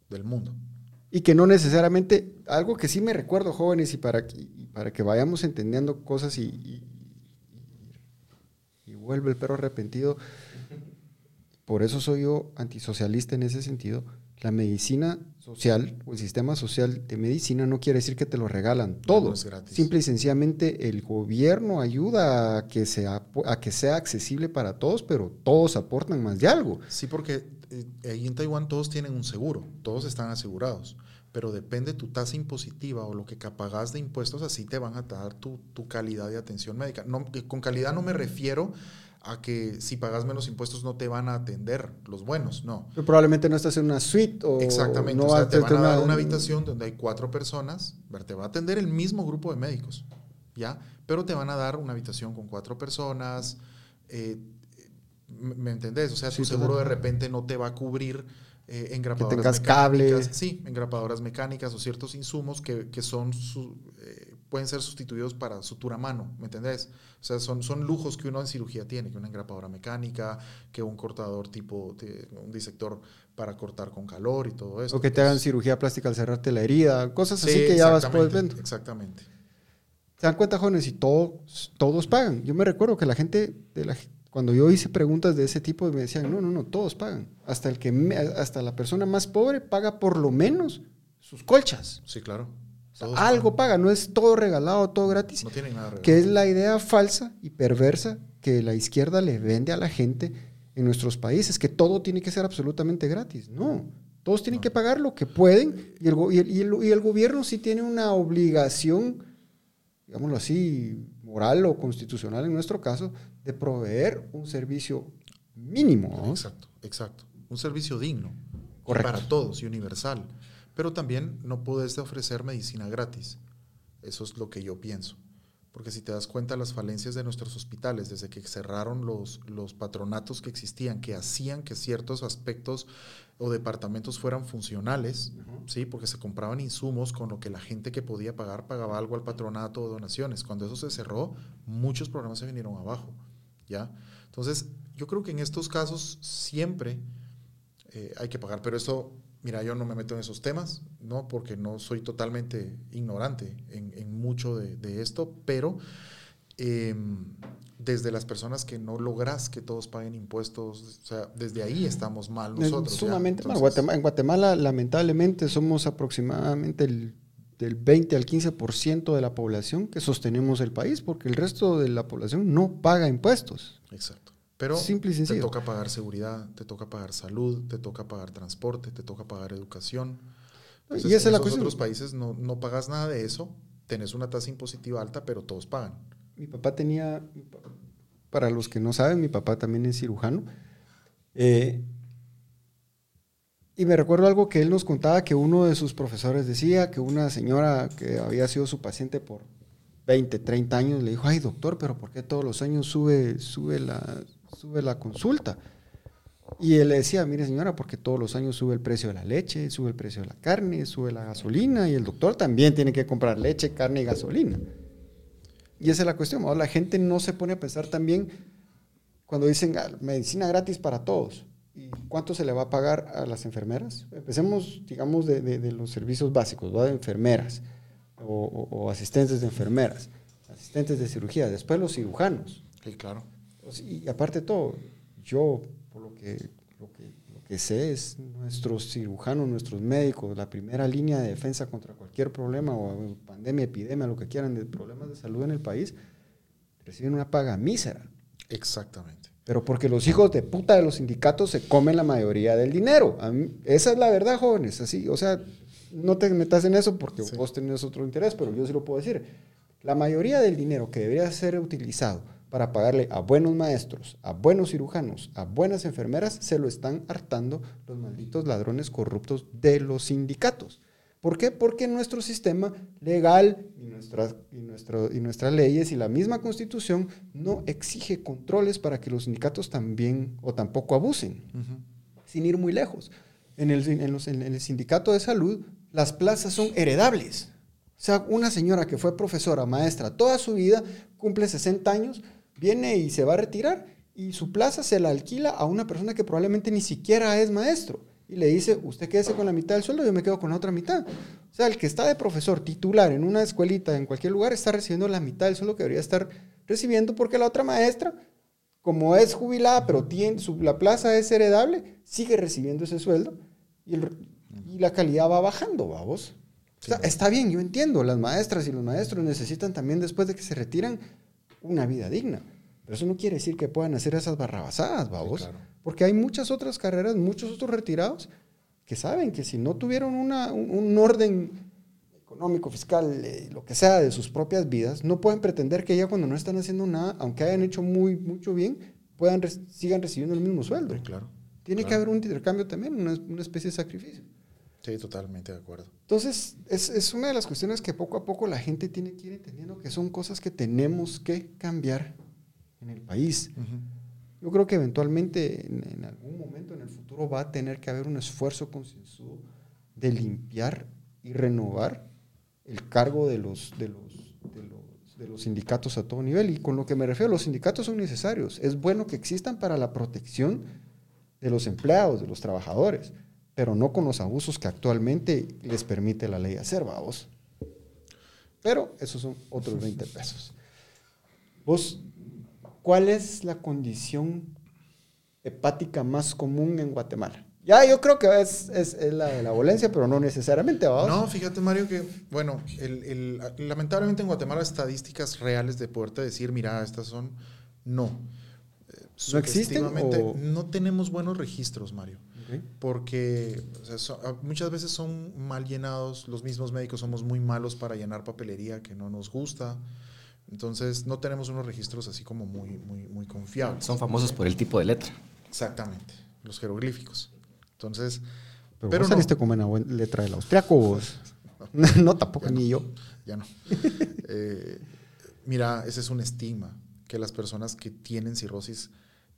del mundo. Y que no necesariamente, algo que sí me recuerdo, jóvenes, y para que, para que vayamos entendiendo cosas y, y, y vuelve el perro arrepentido, por eso soy yo antisocialista en ese sentido, la medicina social o el sistema social de medicina no quiere decir que te lo regalan todo. Simple y sencillamente el gobierno ayuda a que, sea, a que sea accesible para todos, pero todos aportan más de algo. Sí, porque ahí en Taiwán todos tienen un seguro, todos están asegurados, pero depende tu tasa impositiva o lo que pagas de impuestos, así te van a dar tu, tu calidad de atención médica. No, con calidad no me refiero a que si pagas menos impuestos no te van a atender los buenos, no. Pero probablemente no estás en una suite o Exactamente, o sea, te van a dar una habitación donde hay cuatro personas, te va a atender el mismo grupo de médicos, ¿ya? Pero te van a dar una habitación con cuatro personas, eh, ¿me entendés? O sea, tu seguro de repente no te va a cubrir eh, engrapadoras tengas mecánicas. cable. Sí, engrapadoras mecánicas o ciertos insumos que, que son su- eh, pueden ser sustituidos para sutura a mano, ¿me entendés? O sea, son, son lujos que uno en cirugía tiene, que una engrapadora mecánica, que un cortador tipo, un disector para cortar con calor y todo eso. O que te hagan cirugía plástica al cerrarte la herida, cosas así Sí, que ya vas pues, viendo. Exactamente. Se dan cuenta, jóvenes, y todos, todos pagan. Yo me recuerdo que la gente, de la, cuando yo hice preguntas de ese tipo, me decían, no, no, no, todos pagan. Hasta, el que me- hasta la persona más pobre paga por lo menos sus colchas. Sí, claro. O sea, Todos algo pagan. paga, no es todo regalado, todo gratis. No tienen nada de que es la idea falsa y perversa que la izquierda le vende a la gente en nuestros países, que todo tiene que ser absolutamente gratis. No, todos tienen que pagar lo que pueden y el, y el- y el- y el gobierno sí tiene una obligación, digámoslo así, moral o constitucional en nuestro caso, de proveer un servicio mínimo. ¿no? Exacto, exacto. Un servicio digno. Correcto. Para todos y universal. Pero también no puedes ofrecer medicina gratis. Eso es lo que yo pienso. Porque si te das cuenta, las falencias de nuestros hospitales, desde que cerraron los, los patronatos que existían, que hacían que ciertos aspectos o departamentos fueran funcionales, ¿sí? porque se compraban insumos con lo que la gente que podía pagar pagaba algo al patronato o donaciones. Cuando eso se cerró, muchos programas se vinieron abajo. ¿Ya? Entonces, yo creo que en estos casos siempre eh, hay que pagar, pero eso, mira, yo no me meto en esos temas, ¿no? Porque no soy totalmente ignorante en, en mucho de, de esto, pero eh, desde las personas que no logras que todos paguen impuestos, o sea, desde ahí estamos mal nosotros. sumamente mal. Guatemala- en Guatemala, lamentablemente, somos aproximadamente el, del 20 al 15% de la población que sostenemos el país, porque el resto de la población no paga impuestos. Exacto. Pero Simple y te toca pagar seguridad, te toca pagar salud, te toca pagar transporte, te toca pagar educación. Y esa es en la cuestión. otros países no, no pagas nada de eso, tenés una tasa impositiva alta, pero todos pagan. Mi papá tenía, para los que no saben, mi papá también es cirujano. Eh, y me recuerdo algo que él nos contaba que uno de sus profesores decía que una señora que había sido su paciente por 20, 30 años le dijo, ay doctor, pero ¿por qué todos los años sube, sube, la, sube la consulta? Y él le decía, mire señora, porque todos los años sube el precio de la leche, sube el precio de la carne, sube la gasolina y el doctor también tiene que comprar leche, carne y gasolina. Y esa es la cuestión. La gente no se pone a pensar también cuando dicen "Ah, medicina gratis para todos. ¿Y cuánto se le va a pagar a las enfermeras? Empecemos, digamos, de, de- de los servicios básicos, ¿va? de enfermeras o, o- o asistentes de enfermeras, asistentes de cirugía, después los cirujanos. Sí, claro. Y aparte de todo, yo, por lo que, lo que, lo que sé, es nuestros cirujanos, nuestros médicos, la primera línea de defensa contra cualquier problema o pandemia, epidemia, lo que quieran, de problemas de salud en el país, reciben una paga mísera. Exactamente. Pero porque los hijos de puta de los sindicatos se comen la mayoría del dinero. Mí- esa es la verdad, jóvenes. Así, o sea, no te metas en eso porque Sí. vos tenés otro interés, pero yo sí lo puedo decir. La mayoría del dinero que debería ser utilizado para pagarle a buenos maestros, a buenos cirujanos, a buenas enfermeras, se lo están hartando los malditos ladrones corruptos de los sindicatos. ¿Por qué? Porque nuestro sistema legal y nuestras, y, nuestro- y nuestras leyes y la misma constitución no exige controles para que los sindicatos también o tampoco abusen, sin ir muy lejos. En el, en los- en el sindicato de salud, las plazas son heredables. O sea, una señora que fue profesora, maestra toda su vida, cumple 60 años, viene y se va a retirar y su plaza se la alquila a una persona que probablemente ni siquiera es maestro. Y le dice, usted quédese con la mitad del sueldo, yo me quedo con la otra mitad. O sea, el que está de profesor titular en una escuelita, en cualquier lugar, está recibiendo la mitad del sueldo que debería estar recibiendo porque la otra maestra, como es jubilada, pero tiene, su, la plaza es heredable, sigue recibiendo ese sueldo y, el- y la calidad va bajando, vamos. O sea, está bien, yo entiendo, las maestras y los maestros necesitan también después de que se retiran una vida digna. Pero eso no quiere decir que puedan hacer esas barrabasadas, vamos. claro. Porque hay muchas otras carreras, muchos otros retirados que saben que si no tuvieron una- un, un orden económico, fiscal, eh, lo que sea, de sus propias vidas, no pueden pretender que ya cuando no están haciendo nada, aunque hayan hecho muy, mucho bien, puedan re- sigan recibiendo el mismo sueldo. Sí, claro. Tiene que claro. haber un intercambio también, una, una especie de sacrificio. Sí, totalmente de acuerdo. Entonces, es, es una de las cuestiones que poco a poco la gente tiene que ir entendiendo que son cosas que tenemos que cambiar en el país. yo creo que eventualmente en, en algún momento en el futuro va a tener que haber un esfuerzo concienzudo de limpiar y renovar el cargo de los, de los, de los, de los sindicatos a todo nivel. Y con lo que me refiero, los sindicatos son necesarios. Es bueno que existan para la protección de los empleados, de los trabajadores, pero no con los abusos que actualmente les permite la ley hacer, vamos. Pero esos son otros 20 pesos. Vos, ¿cuál es la condición hepática más común en Guatemala? Ya, yo creo que es, es, es la de la violencia, pero no necesariamente. No, fíjate, Mario, que, bueno, el, el, lamentablemente en Guatemala estadísticas reales de poderte decir, mira, estas son, no. Eh, ¿No existen? O... No tenemos buenos registros, Mario. Okay. Porque o sea, so, muchas veces son mal llenados, los mismos médicos somos muy malos para llenar papelería que no nos gusta. Entonces, no tenemos unos registros así como muy, muy, muy confiables. Son famosos por el tipo de letra. Exactamente, los jeroglíficos. Entonces, pero, pero vos saliste no. como una buena letra del austriaco vos. No, no tampoco, ya ni no, yo. Ya no. eh, mira, ese es un estigma que las personas que tienen cirrosis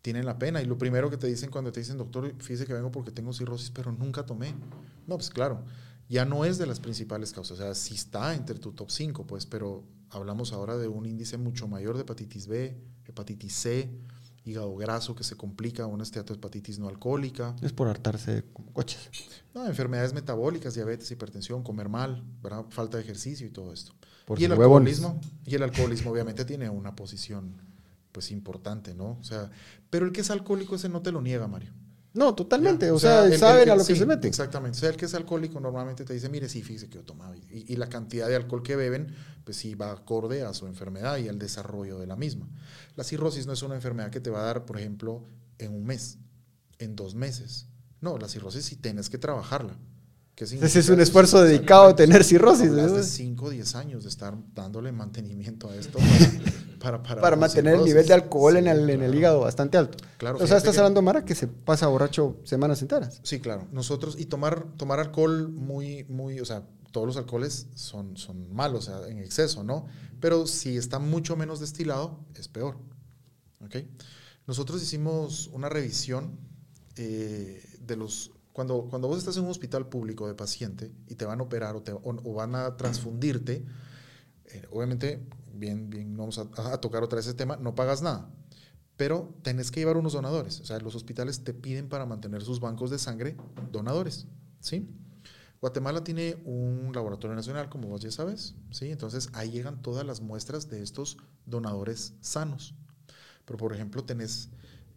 tienen la pena. Y lo primero que te dicen cuando te dicen, doctor, fíjese que vengo porque tengo cirrosis, pero nunca tomé. No, pues claro, ya no es de las principales causas. O sea, sí está entre tu top 5, pues, pero hablamos ahora de un índice mucho mayor de hepatitis B, hepatitis C, hígado graso que se complica, una esteatohepatitis no alcohólica. Es por hartarse como coches. No, enfermedades metabólicas, diabetes, hipertensión, comer mal, ¿verdad? falta de ejercicio y todo esto. Por y el huevones. alcoholismo, y el alcoholismo obviamente tiene una posición pues importante, ¿no? O sea, pero el que es alcohólico ese no te lo niega, Mario. No, totalmente. Ya, o, sea, el, saben el a lo que se meten. Exactamente. O sea, el que es alcohólico normalmente te dice, mire, sí, fíjese que yo tomaba. Y, y, la cantidad de alcohol que beben, pues sí va acorde a su enfermedad y al desarrollo de la misma. La cirrosis no es una enfermedad que te va a dar, por ejemplo, en un mes, en dos meses. No, la cirrosis sí tienes que trabajarla. Ese es un esfuerzo dedicado a tener cirrosis. Más de 5 o 10 años de estar dándole mantenimiento a esto para, para, para, para mantener cirrosis. el nivel de alcohol sí, en, el, en el hígado bastante alto. Claro, o sea, estás que, hablando, Mara, que se pasa borracho semanas enteras. Sí, claro. Nosotros, y tomar, tomar alcohol muy, muy, o sea, todos los alcoholes son, son malos, o sea, en exceso, ¿no? Pero si está mucho menos destilado, es peor. ¿Ok? Nosotros hicimos una revisión eh, de los cuando, cuando vos estás en un hospital público de paciente y te van a operar o, te, van a transfundirte, eh, obviamente, bien, bien, vamos a, a, tocar otra vez ese tema, no pagas nada, pero tenés que llevar unos donadores. O sea, los hospitales te piden para mantener sus bancos de sangre donadores, ¿sí? Guatemala tiene un laboratorio nacional, como vos ya sabes, ¿sí? Entonces ahí llegan todas las muestras de estos donadores sanos. Pero, por ejemplo, tenés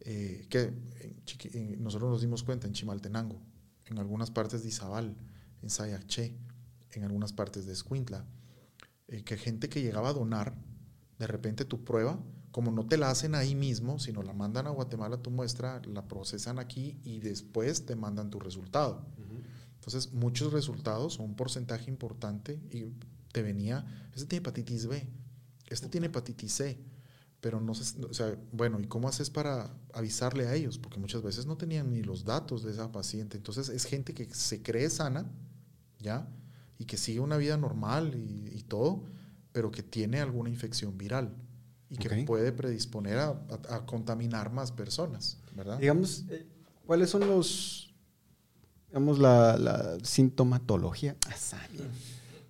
eh, que en Chiqui, en, nosotros nos dimos cuenta en Chimaltenango, en algunas partes de Izabal, en Sayaché, en algunas partes de Escuintla, eh, que gente que llegaba a donar, de repente tu prueba, como no te la hacen ahí mismo, sino la mandan a Guatemala tu muestra, la procesan aquí y después te mandan tu resultado. Uh -huh. Entonces, muchos resultados, un porcentaje importante, y te venía, este tiene hepatitis B, este tiene hepatitis C, pero no sé, o sea, bueno, ¿y cómo haces para avisarle a ellos? Porque muchas veces no tenían ni los datos de esa paciente. Entonces es gente que se cree sana, ¿ya? Y que sigue una vida normal y, y todo, pero que tiene alguna infección viral y que okay. puede predisponer a, a, a, contaminar más personas, ¿verdad? Digamos, eh, ¿cuáles son los, digamos, la, la sintomatología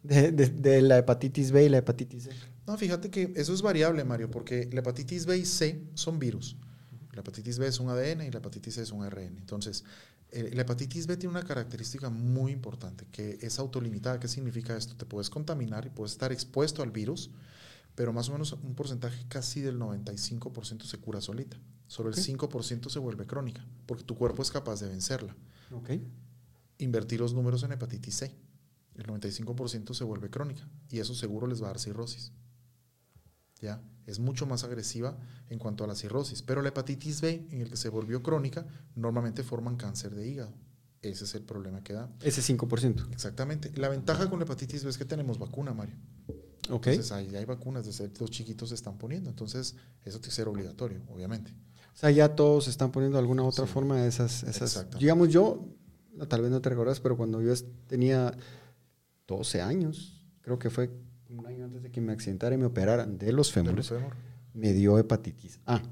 de, de, de la hepatitis B y la hepatitis C? No, fíjate que eso es variable, Mario, porque la hepatitis B y C son virus. La hepatitis B es un ADN y la hepatitis C es un ARN. Entonces, eh, la hepatitis B tiene una característica muy importante, que es autolimitada. ¿Qué significa esto? Te puedes contaminar y puedes estar expuesto al virus, pero más o menos un porcentaje casi del 95% se cura solita. Solo okay. el 5% se vuelve crónica, porque tu cuerpo es capaz de vencerla. Okay. Invertir los números en hepatitis C. El 95% se vuelve crónica y eso seguro les va a dar cirrosis. ¿Ya? Es mucho más agresiva en cuanto a la cirrosis. Pero la hepatitis B, en el que se volvió crónica, normalmente forman cáncer de hígado. Ese es el problema que da. Ese 5%. Exactamente. La ventaja con la hepatitis B es que tenemos vacuna, Mario. Ok. Entonces, ahí hay vacunas, desde los chiquitos se están poniendo. Entonces, eso tiene que ser obligatorio, obviamente. O sea, ya todos están poniendo alguna otra sí. forma de esas. esas digamos, yo, tal vez no te recuerdas, pero cuando yo tenía 12 años, creo que fue un año antes de que me accidentara y me operaran de los fémures. De los fémur. me dio hepatitis A.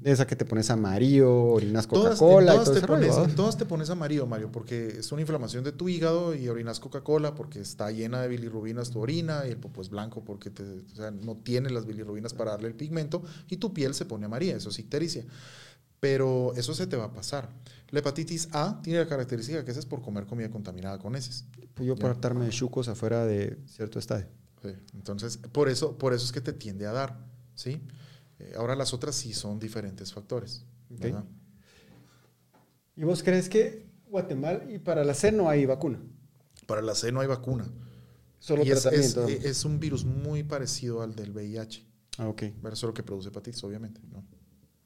De esa que te pones amarillo, orinas Coca-Cola todas todas te pones amarillo, Mario, porque es una inflamación de tu hígado y orinas Coca-Cola porque está llena de bilirrubinas tu orina y el popo es blanco porque te- o sea, no tiene las bilirrubinas para darle el pigmento y tu piel se pone amarilla, eso es ictericia. Pero eso se te va a pasar. La hepatitis A tiene la característica que esa es por comer comida contaminada con heces. Pues yo por hartarme de chucos afuera de cierto estadio. Sí, Entonces, por eso, por eso es que te tiende a dar, ¿sí? Eh, ahora las otras sí son diferentes factores. ¿Y vos crees que Guatemala y para la C no hay vacuna? Para la C no hay vacuna. Solo Y es, es, tratamiento. es un virus muy parecido al del VIH, ah, ok. solo que produce hepatitis, obviamente, ¿no?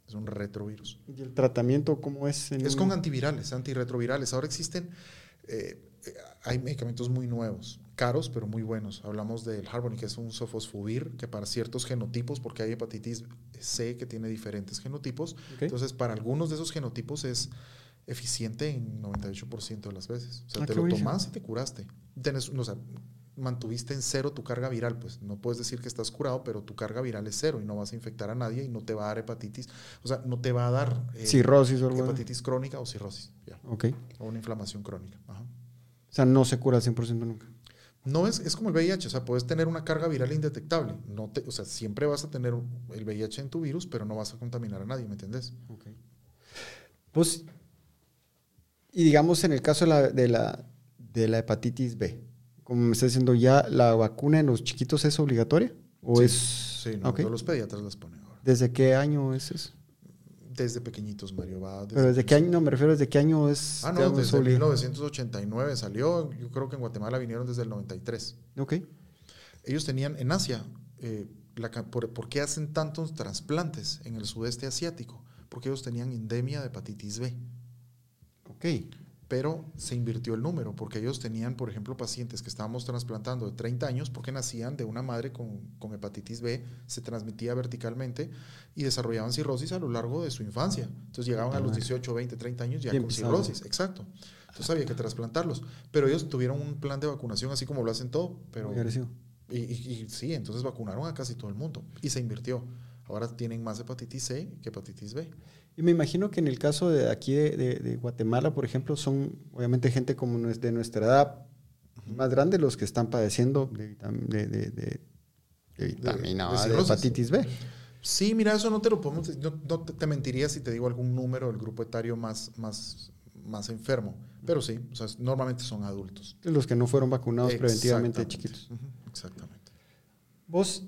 Es un retrovirus. ¿Y el tratamiento cómo es? en Es con antivirales, antirretrovirales. Ahora existen, eh, eh, hay medicamentos muy nuevos, caros, pero muy buenos. Hablamos del Harmony, que es un sofosbuvir, que para ciertos genotipos, porque hay hepatitis C que tiene diferentes genotipos, entonces para algunos de esos genotipos es eficiente en 98% de las veces. O sea, Ah, te lo tomas y te curaste. Tenés, o sea, mantuviste en cero tu carga viral, pues no puedes decir que estás curado, pero tu carga viral es cero y no vas a infectar a nadie y no te va a dar hepatitis, o sea, no te va a dar eh, Cirrosis o algo. hepatitis crónica o cirrosis, ya, Ok. o una inflamación crónica. ajá. O sea, no se cura al 100% nunca. No es, es como el VIH, o sea, puedes tener una carga viral indetectable. No te, o sea, siempre vas a tener el VIH en tu virus, pero no vas a contaminar a nadie, ¿me entiendes? Ok. Pues, y digamos en el caso de la, de la, de la hepatitis B, como me está diciendo ya, ¿la vacuna en los chiquitos es obligatoria? ¿O Sí, es...? Sí, no, ok. todos los pediatras las ponen ahora. ¿Desde qué año es eso? Desde pequeñitos, Mario, va. Pero ¿desde qué año? No, me refiero, ¿desde qué año es? Ah, no, desde obli- 1989 salió. Yo creo que en Guatemala vinieron desde el 93. Ok. Ellos tenían en Asia, eh, la ca- por, ¿por qué hacen tantos trasplantes en el sudeste asiático? Porque ellos tenían endemia de hepatitis B. Ok. Pero se invirtió el número, porque ellos tenían, por ejemplo, pacientes que estábamos trasplantando de 30 años porque nacían de una madre con, con hepatitis B, se transmitía verticalmente y desarrollaban cirrosis a lo largo de su infancia. Entonces llegaban a los 18, 20, 30 años ya con empezaban. cirrosis, exacto. Entonces había que trasplantarlos. Pero ellos tuvieron un plan de vacunación así como lo hacen todo, pero y, y- y sí, entonces vacunaron a casi todo el mundo y se invirtió. Ahora tienen más hepatitis C que hepatitis B. Y me imagino que en el caso de aquí de, de- de Guatemala, por ejemplo, son obviamente gente como de nuestra edad más grande los que están padeciendo de, vitam- de, de- de- de vitamina de A, de hepatitis B. Sí, mira, eso no te lo podemos no, no te, te mentiría si te digo algún número del grupo etario más, más, más enfermo. Pero sí, o sea, normalmente son adultos. Los que no fueron vacunados preventivamente Exactamente. chiquitos. Exactamente. ¿Vos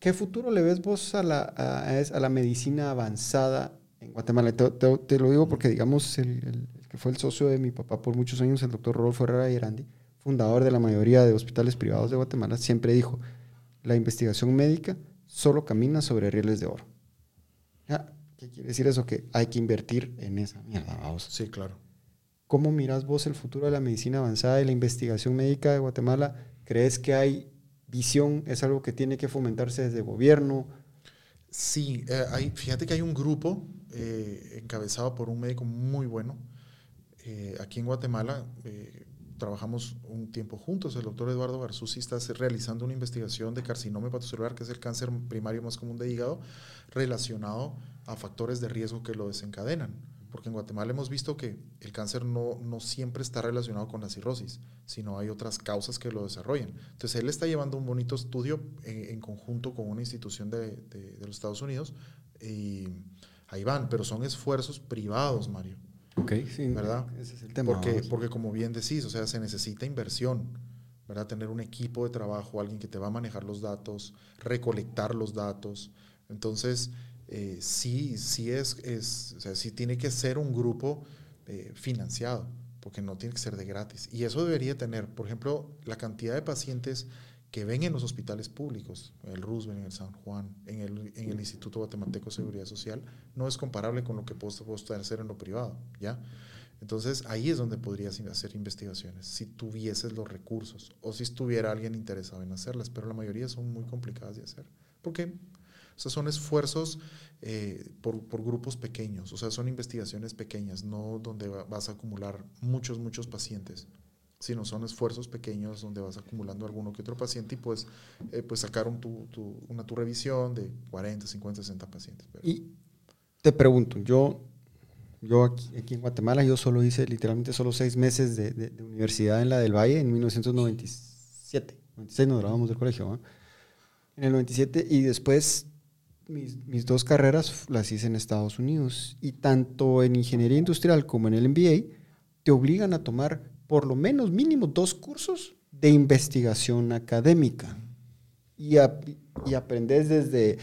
qué futuro le ves vos a la, a, la medicina avanzada Guatemala? Te, te- te lo digo porque, digamos, el, el- el que fue el socio de mi papá por muchos años, el doctor Rodolfo Herrera Irandi, fundador de la mayoría de hospitales privados de Guatemala, siempre dijo, la investigación médica solo camina sobre rieles de oro. Ya, ¿Qué quiere decir eso? Que hay que invertir en esa mierda, vamos. Sí, claro. ¿Cómo miras vos el futuro de la medicina avanzada y la investigación médica de Guatemala? ¿Crees que hay visión? ¿Es algo que tiene que fomentarse desde gobierno? Sí, eh, hay, fíjate que hay un grupo eh, encabezado por un médico muy bueno. Eh, aquí en Guatemala eh, trabajamos un tiempo juntos. El doctor Eduardo Garzuzzi está realizando una investigación de carcinoma hepatocelular, que es el cáncer primario más común de hígado, relacionado a factores de riesgo que lo desencadenan. Porque en Guatemala hemos visto que el cáncer no, no siempre está relacionado con la cirrosis, sino hay otras causas que lo desarrollan. Entonces él está llevando un bonito estudio en, conjunto con una institución de- de los Estados Unidos y ahí van, pero son esfuerzos privados, Mario. Ok, sí. ¿Verdad? Ese es el tema. Porque, vamos. porque como bien decís, o sea, se necesita inversión, ¿verdad? Tener un equipo de trabajo, alguien que te va a manejar los datos, recolectar los datos. Entonces, eh, sí, sí es, es, o sea, sí tiene que ser un grupo eh, financiado, porque no tiene que ser de gratis. Y eso debería tener, por ejemplo, la cantidad de pacientes que ven en los hospitales públicos, en el Roosevelt, en el San Juan, en el, en el Instituto Guatemalteco de Seguridad Social, no es comparable con lo que puedes, puedes hacer en lo privado, ¿ya? Entonces ahí es donde podrías hacer investigaciones, si tuvieses los recursos o si estuviera alguien interesado en hacerlas, pero la mayoría son muy complicadas de hacer. ¿Por qué? O sea, son esfuerzos eh, por, por grupos pequeños, o sea, son investigaciones pequeñas, no donde va- vas a acumular muchos, muchos pacientes, sino son esfuerzos pequeños donde vas acumulando alguno que otro paciente y pues, eh, pues sacar tu, tu, una tu revisión de 40, 50, 60 pacientes. Y te pregunto, yo, yo aquí, aquí, en Guatemala, yo solo hice literalmente solo seis meses de, de, universidad en la del Valle en 1997. 96 nos grabamos del colegio, ¿no? En el 97 y después mis, mis, dos carreras las hice en Estados Unidos y tanto en ingeniería industrial como en el MBA te obligan a tomar por lo menos mínimo dos cursos de investigación académica y, y aprendes desde,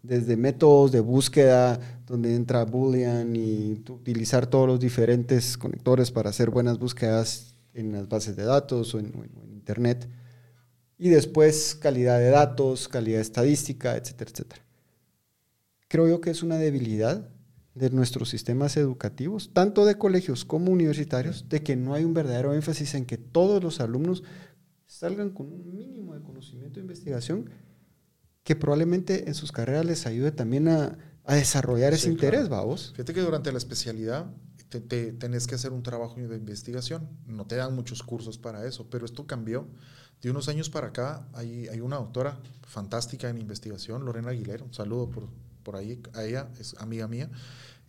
desde métodos de búsqueda donde entra Boolean y utilizar todos los diferentes conectores para hacer buenas búsquedas en las bases de datos o en, o en Internet. Y después calidad de datos, calidad estadística, etcétera, etcétera. Creo yo que es una debilidad de nuestros sistemas educativos, tanto de colegios como universitarios, de que no hay un verdadero énfasis en que todos los alumnos salgan con un mínimo de conocimiento de investigación que probablemente en sus carreras les ayude también a, a desarrollar ese interés, vamos. Fíjate que durante la especialidad te, te, tenés que hacer un trabajo de investigación. No te dan muchos cursos para eso, pero esto cambió. De unos años para acá hay, hay una doctora fantástica en investigación, Lorena Aguilera, un saludo por, por ahí a ella, es amiga mía.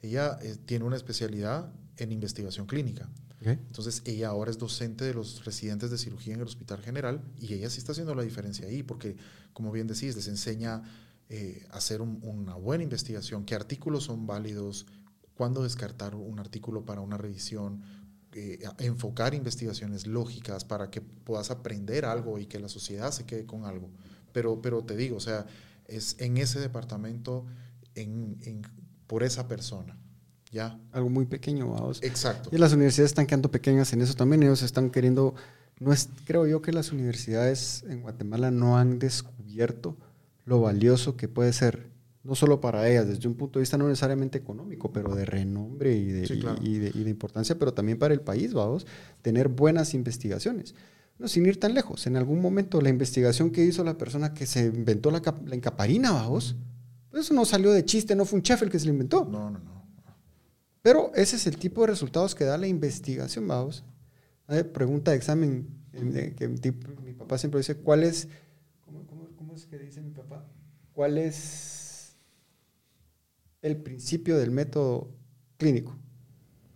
Ella eh, tiene una especialidad en investigación clínica. Okay. Entonces, ella ahora es docente de los residentes de cirugía en el Hospital General y ella sí está haciendo la diferencia ahí, porque, como bien decís, les enseña eh, a hacer un, una buena investigación, qué artículos son válidos, cuándo descartar un artículo para una revisión, eh, enfocar investigaciones lógicas para que puedas aprender algo y que la sociedad se quede con algo. Pero, pero te digo, o sea, es en ese departamento, en, en, por esa persona. ¿Ya? Algo muy pequeño, vamos. Exacto. Y las universidades están quedando pequeñas en eso también. Ellos están queriendo. No es, creo yo que las universidades en Guatemala no han descubierto lo valioso que puede ser, no solo para ellas, desde un punto de vista no necesariamente económico, pero de renombre y de, sí, claro. y, y, de, y de, importancia, pero también para el país, vamos, tener buenas investigaciones. No, sin ir tan lejos, en algún momento la investigación que hizo la persona que se inventó la, la encaparina, vamos, pues eso no salió de chiste, no fue un chef el que se lo inventó. No, no, no. Pero ese es el tipo de resultados que da la investigación, vamos. Pregunta de examen, que mi papá siempre dice, ¿cuál es, cómo, cómo, cómo es que dice mi papá? ¿Cuál es el principio del método clínico?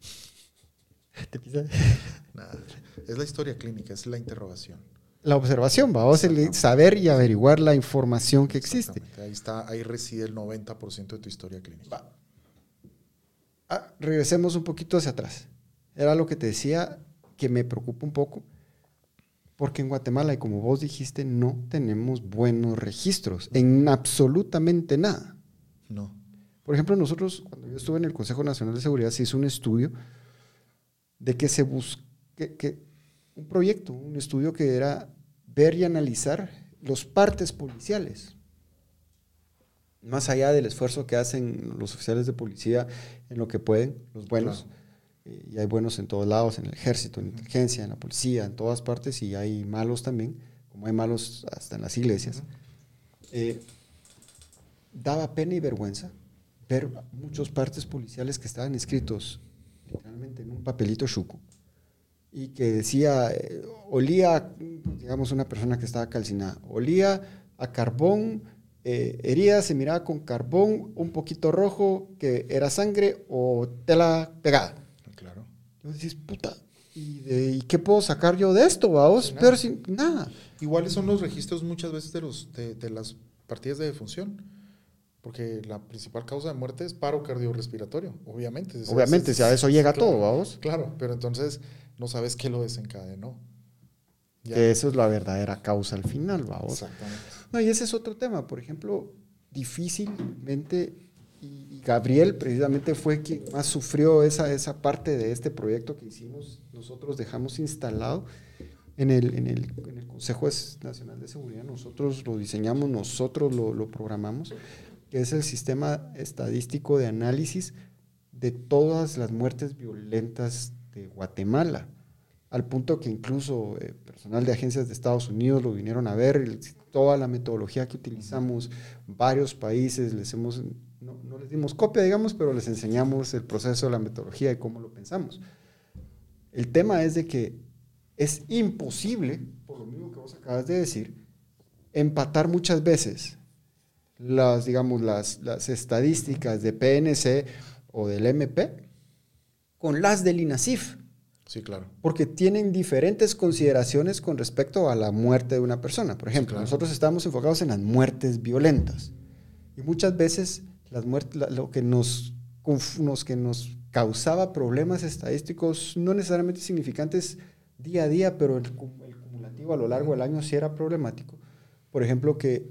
¿Te? Nada. Es la historia clínica, es la interrogación. La observación, vamos a saber y averiguar la información que existe. Ahí está, ahí reside el 90% de tu historia clínica. Ah, regresemos un poquito hacia atrás. Era lo que te decía que me preocupa un poco, porque en Guatemala, y como vos dijiste, no tenemos buenos registros en absolutamente nada. No. Por ejemplo, nosotros, cuando yo estuve en el Consejo Nacional de Seguridad, se hizo un estudio de que se busque, que, que un proyecto, un estudio que era ver y analizar los partes policiales. Más allá del esfuerzo que hacen los oficiales de policía en lo que pueden, los buenos, claro. eh, y hay buenos en todos lados, en el ejército, en la inteligencia, en la policía, en todas partes, y hay malos también, como hay malos hasta en las iglesias. Eh, daba pena y vergüenza ver muchos partes policiales que estaban escritos literalmente en un papelito chuco y que decía, eh, olía, digamos, una persona que estaba calcinada, olía a carbón, eh, herida se miraba con carbón un poquito rojo, que era sangre o tela pegada. Claro. Y vos decís, puta, ¿y, de, ¿y qué puedo sacar yo de esto, vamos? Pero sin nada. Iguales son los registros muchas veces de, los, de, de las partidas de defunción porque la principal causa de muerte es paro cardiorrespiratorio, obviamente. Obviamente, si a eso llega claro, todo, vamos. Claro, pero entonces no sabes qué lo desencadenó. Ya. Que eso es la verdadera causa al final, vamos. Exactamente. No, y ese es otro tema, por ejemplo, difícilmente, y Gabriel precisamente fue quien más sufrió esa, esa parte de este proyecto que hicimos, nosotros dejamos instalado en el, en el, en el Consejo Nacional de Seguridad, nosotros lo diseñamos, nosotros lo, lo programamos que es el sistema estadístico de análisis de todas las muertes violentas de Guatemala, al punto que incluso eh, personal de agencias de Estados Unidos lo vinieron a ver, el, toda la metodología que utilizamos, varios países, les hemos, no, no, les dimos copia, digamos, pero les enseñamos el proceso la metodología y cómo lo pensamos. El tema es de que es imposible, por lo mismo que vos acabas de decir, empatar muchas veces las, digamos, las, las estadísticas de PNC o del MP con las del INASIF. Sí, claro. Porque tienen diferentes consideraciones con respecto a la muerte de una persona. Por ejemplo, claro. nosotros estamos enfocados en las muertes violentas. Y muchas veces las muertes, lo que nos, nos- que nos causaba problemas estadísticos, no necesariamente significantes día a día, pero el, el cumulativo a lo largo del año sí era problemático. Por ejemplo, que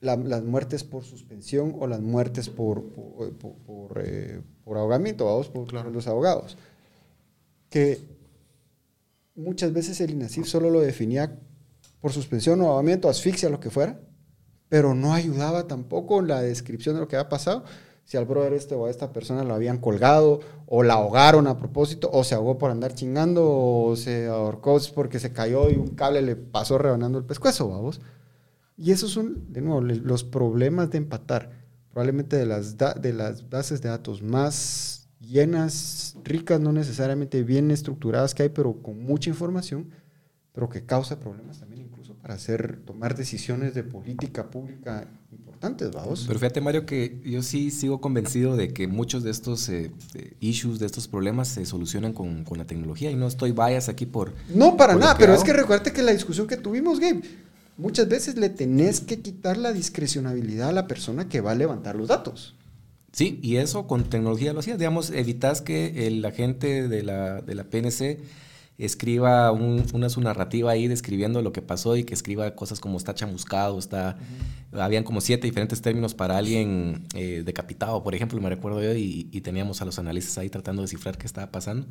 la- las muertes por suspensión o las muertes por, por, por- por, eh, por ahogamiento, vamos, por, Claro. los ahogados. Que muchas veces el INASIF solo lo definía por suspensión o ahogamiento, asfixia, lo que fuera, pero no ayudaba tampoco en la descripción de lo que había pasado. Si al brother este o a esta persona lo habían colgado, o la ahogaron a propósito, o se ahogó por andar chingando, o se ahorcó porque se cayó y un cable le pasó rebanando el pescuezo, vamos. Y esos son, de nuevo, los problemas de empatar. Probablemente de las, de las bases de datos más llenas, ricas, no necesariamente bien estructuradas que hay, pero con mucha información, pero que causa problemas también incluso para hacer, tomar decisiones de política pública importantes, vamos. Pero fíjate, Mario, que yo sí sigo convencido de que muchos de estos eh, eh, issues, de estos problemas, se solucionan con, con la tecnología. Y no estoy bias aquí por. No, para por nada, pero es que recuerde que la discusión que tuvimos, Gabe, muchas veces le tenés que quitar la discrecionabilidad a la persona que va a levantar los datos. Sí, y eso con tecnología lo hacías. Digamos, evitas que el agente de la, de la PNC escriba un- una su narrativa ahí describiendo lo que pasó y que escriba cosas como está chamuscado, está... Habían como siete diferentes términos para alguien eh, decapitado, por ejemplo, me recuerdo yo, y, y teníamos a los analistas ahí tratando de descifrar qué estaba pasando.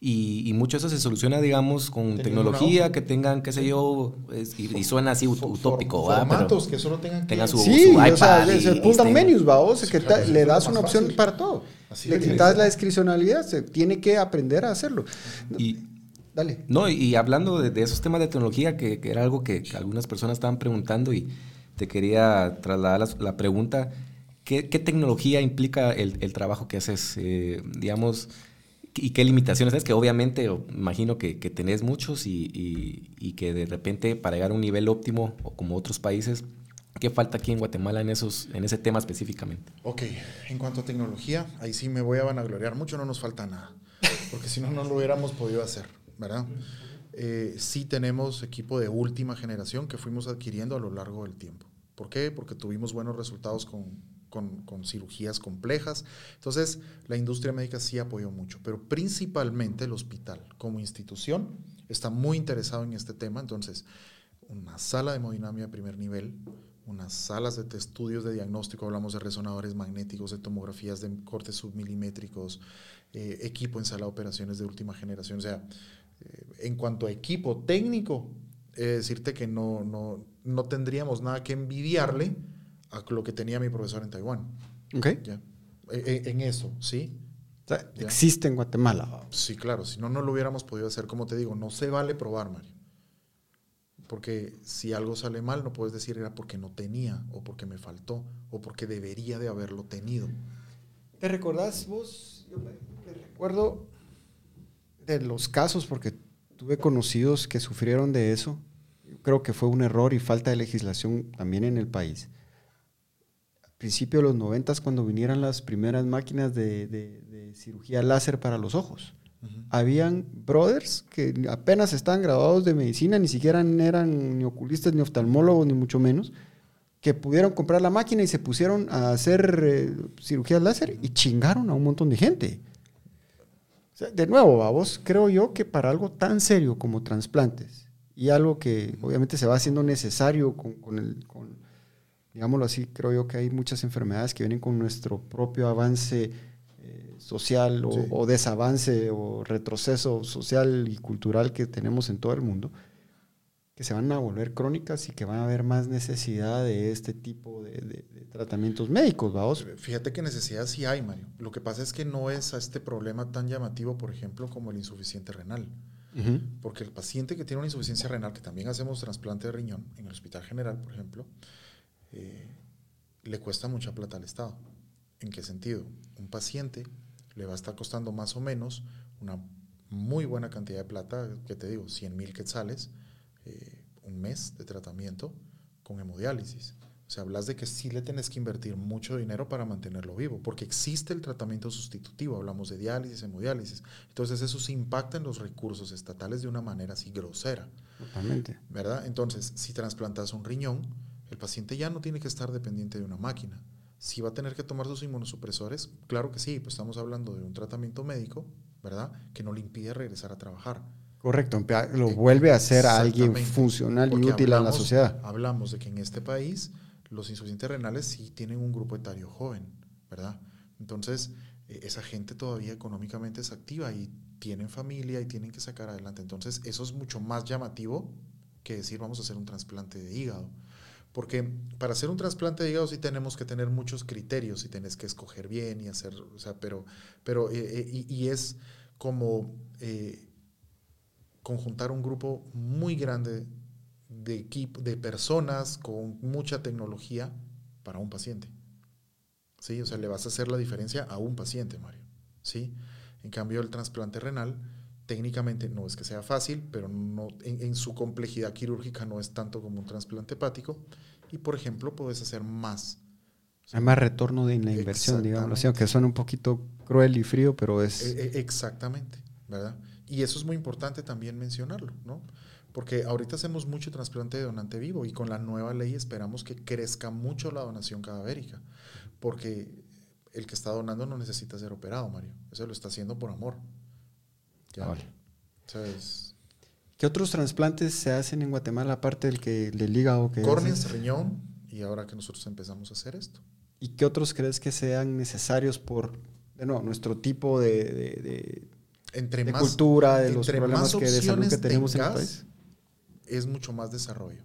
Y, y mucho eso se soluciona, digamos, con tecnología, que tengan, qué sé yo, es- y, y suena así ut- utópico, for- ¿va? Pero- Formatos que solo tengan que... tenga su- Sí, o sea, iPad y- down y menus, va, vos, Sí, que claro, le das una opción fácil. para todo. Así le quitas la discrecionalidad, se tiene que aprender a hacerlo. y, Dale. No, y hablando de, de esos temas de tecnología, que, que era algo que, que algunas personas estaban preguntando y te quería trasladar la, la pregunta, ¿qué, qué tecnología implica el, el trabajo que haces? Eh, digamos, ¿y qué limitaciones es? Que obviamente imagino que, tenés muchos y que de repente para llegar a un nivel óptimo, o como otros países, ¿qué falta aquí en Guatemala en, esos, en ese tema específicamente? Ok, en cuanto a tecnología, ahí sí me voy a vanagloriar mucho, no nos falta nada, porque si no, no lo hubiéramos podido hacer, ¿verdad? Eh, sí tenemos equipo de última generación que fuimos adquiriendo a lo largo del tiempo. ¿Por qué? Porque tuvimos buenos resultados con, con- cirugías complejas. Entonces, la industria médica sí apoyó mucho, pero principalmente el hospital como institución está muy interesado en este tema. Entonces, una sala de hemodinamia de primer nivel, unas salas de estudios de diagnóstico, hablamos de resonadores magnéticos, de tomografías de cortes submilimétricos, eh, equipo en sala de operaciones de última generación. O sea, eh, en cuanto a equipo técnico, eh, decirte que no, no, no tendríamos nada que envidiarle a lo que tenía mi profesor en Taiwán. Ok. ¿ya? Eh, eh, en eso, ¿sí? O sea, Ya. existe en Guatemala. Sí, claro, si no, no lo hubiéramos podido hacer, como te digo, no se vale probar, Mario. Porque si algo sale mal, no puedes decir era porque no tenía, o porque me faltó, o porque debería de haberlo tenido. ¿Te recordás vos? Yo me, me recuerdo de los casos, porque tuve conocidos que sufrieron de eso. Yo creo que fue un error y falta de legislación también en el país. Principio de los noventas, cuando vinieran las primeras máquinas de, de- de cirugía láser para los ojos, habían brothers que apenas estaban graduados de medicina, ni siquiera eran ni oculistas, ni oftalmólogos, ni mucho menos, que pudieron comprar la máquina y se pusieron a hacer eh, cirugías láser y chingaron a un montón de gente. O sea, de nuevo, a vos creo yo que para algo tan serio como trasplantes y algo que obviamente se va haciendo necesario con, con el, con, digámoslo así, creo yo que hay muchas enfermedades que vienen con nuestro propio avance eh, social o, Sí. o desavance o retroceso social y cultural que tenemos en todo el mundo, que se van a volver crónicas y que van a haber más necesidad de este tipo de, de- de tratamientos médicos, vamos. Fíjate que necesidad sí hay, Mario. Lo que pasa es que no es a este problema tan llamativo, por ejemplo, como el insuficiente renal. Ujú. Porque el paciente que tiene una insuficiencia renal, que también hacemos trasplante de riñón en el Hospital General, por ejemplo, eh, le cuesta mucha plata al Estado. ¿En qué sentido? Un paciente le va a estar costando más o menos una muy buena cantidad de plata, que te digo, 100 mil quetzales, eh, un mes de tratamiento con hemodiálisis. O sea, hablas de que sí le tienes que invertir mucho dinero para mantenerlo vivo, porque existe el tratamiento sustitutivo, hablamos de diálisis, hemodiálisis. Entonces eso sí impacta en los recursos estatales de una manera así grosera. Totalmente. ¿Verdad? Entonces, si trasplantas un riñón, el paciente ya no tiene que estar dependiente de una máquina. Si va a tener que tomar sus inmunosupresores, claro que sí, pues estamos hablando de un tratamiento médico, ¿verdad? Que no le impide regresar a trabajar. Correcto, lo vuelve a ser a alguien funcional y útil a la sociedad. Hablamos de que en este país los insuficientes renales sí tienen un grupo etario joven, ¿verdad? Entonces, e, esa gente todavía económicamente es activa y tienen familia y tienen que sacar adelante. Entonces, eso es mucho más llamativo que decir vamos a hacer un trasplante de hígado. Porque para hacer un trasplante de hígado sí tenemos que tener muchos criterios y tienes que escoger bien y hacer, o sea, pero, pero, eh, eh, y, es como eh, conjuntar un grupo muy grande de equipo, de personas con mucha tecnología para un paciente. ¿Sí? O sea, le vas a hacer la diferencia a un paciente, Mario. ¿Sí? En cambio, el trasplante renal, técnicamente no es que sea fácil, pero no, en, su complejidad quirúrgica no es tanto como un trasplante hepático. Y, por ejemplo, puedes hacer más. Hay más retorno de la inversión, digamos, aunque suena un poquito cruel y frío, pero es... E, e, exactamente, ¿verdad? Y eso es muy importante también mencionarlo, ¿no? Porque ahorita hacemos mucho trasplante de donante vivo y con la nueva ley esperamos que crezca mucho la donación cadavérica, porque el que está donando no necesita ser operado, Mario. Eso lo está haciendo por amor. Ah, ¿Qué otros trasplantes se hacen en Guatemala aparte del que del hígado? Que Córneas, riñón y ahora que nosotros empezamos a hacer esto. ¿Y qué otros crees que sean necesarios por de nuestro tipo de, entre cultura, de los problemas que, de salud que tenemos en el país? es mucho más desarrollo.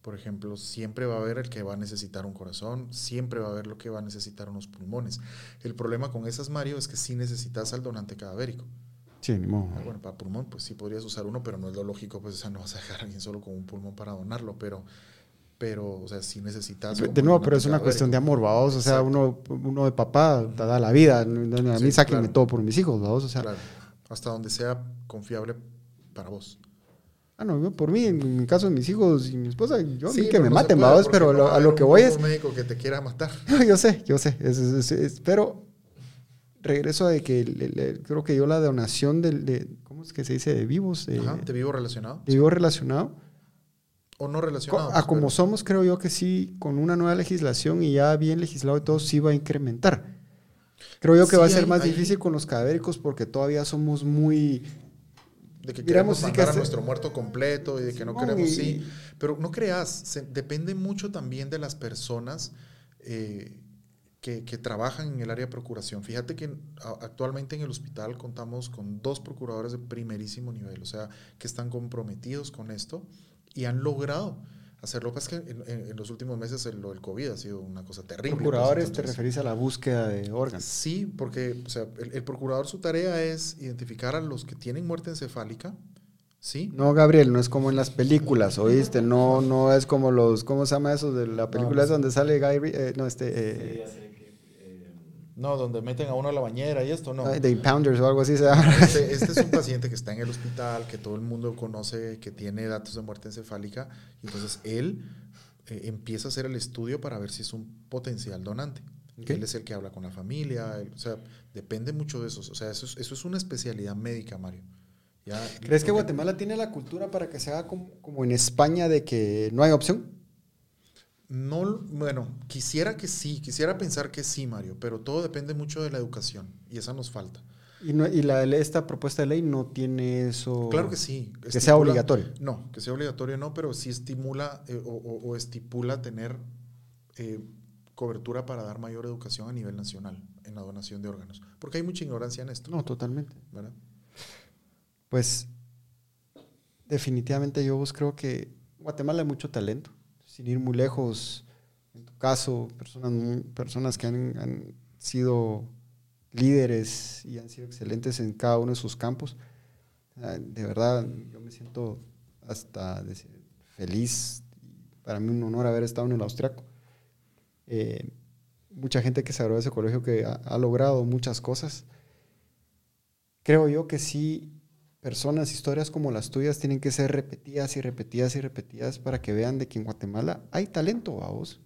Por ejemplo, siempre va a haber el que va a necesitar un corazón, siempre va a haber lo que va a necesitar unos pulmones. El problema con esas, Mario, es que sí necesitas al donante cadavérico. Sí, ni modo. Bueno, para pulmón, pues sí podrías usar uno, pero no es lo lógico, pues o sea, no vas a dejar a alguien solo con un pulmón para donarlo, pero, pero o sea, sí necesitas... De nuevo, pero es una cuestión de amor, vamos, o sea, uno, uno de papá da la vida, a mí sáquenme todo por mis hijos, vamos, o sea... Claro. Hasta donde sea confiable para vos. Ah, no, por mí, en mi caso, mis hijos y mi esposa, yo sí, que me maten, vamos, pero a lo que voy es... Un médico que te quiera matar. yo sé, yo sé, pero regreso a de que creo que yo la donación de, ¿cómo es que se dice? De vivos. De, de vivo relacionado. De vivo relacionado. O no relacionado. A como somos, creo yo que sí, con una nueva legislación y ya bien legislado y todo, sí va a incrementar. Creo yo que va a ser más difícil con los cadavéricos porque todavía somos muy de que queremos mandar a nuestro muerto completo y de que no queremos, sí. Pero no creas, depende mucho también de las personas eh, que, que, trabajan en el área de procuración. Fíjate que actualmente en el hospital contamos con dos procuradores de primerísimo nivel, o sea, que están comprometidos con esto y han logrado hacerlo. Pues que en, los últimos meses el, el, COVID ha sido una cosa terrible. Pues, ¿Procuradores te referís a la búsqueda de órganos? Sí, porque o sea, el, procurador su tarea es identificar a los que tienen muerte encefálica. ¿Sí? No, Gabriel, no es como en las películas, ¿oíste? No, no es como los, ¿cómo se llama eso? De la película es donde sale Guy, eh, no, este... Eh, no, donde meten a uno a la bañera y esto, no. De impounders o algo así se. Este, este, es un paciente que está en el hospital, que todo el mundo conoce, que tiene datos de muerte encefálica. Y entonces él eh, empieza a hacer el estudio para ver si es un potencial donante. Él es el que habla con la familia. o sea, depende mucho de eso. O sea, eso es, eso es una especialidad médica, Mario. Ya, ¿Crees que Guatemala tiene la cultura para que se haga como, como en España de que no hay opción? No, bueno, quisiera que sí, quisiera pensar que sí, Mario, pero todo depende mucho de la educación y esa nos falta. ¿Y, no, y la, esta propuesta de ley no tiene eso? Claro que sí. que sea obligatorio. No, que sea obligatorio no, pero sí estimula eh, o, estipula tener eh, cobertura para dar mayor educación a nivel nacional en la donación de órganos. Porque hay mucha ignorancia en esto. No, totalmente. ¿verdad? Pues definitivamente yo creo que Guatemala hay mucho talento sin ir muy lejos, en tu caso, personas, personas que han, sido líderes y han sido excelentes en cada uno de sus campos. De verdad, yo me siento hasta feliz. Para mí un honor haber estado en el austriaco. Eh, mucha gente que se graduó de ese colegio que ha, logrado muchas cosas. Creo yo que sí personas, historias como las tuyas tienen que ser repetidas y repetidas y repetidas para que vean de que en Guatemala hay talento, vos.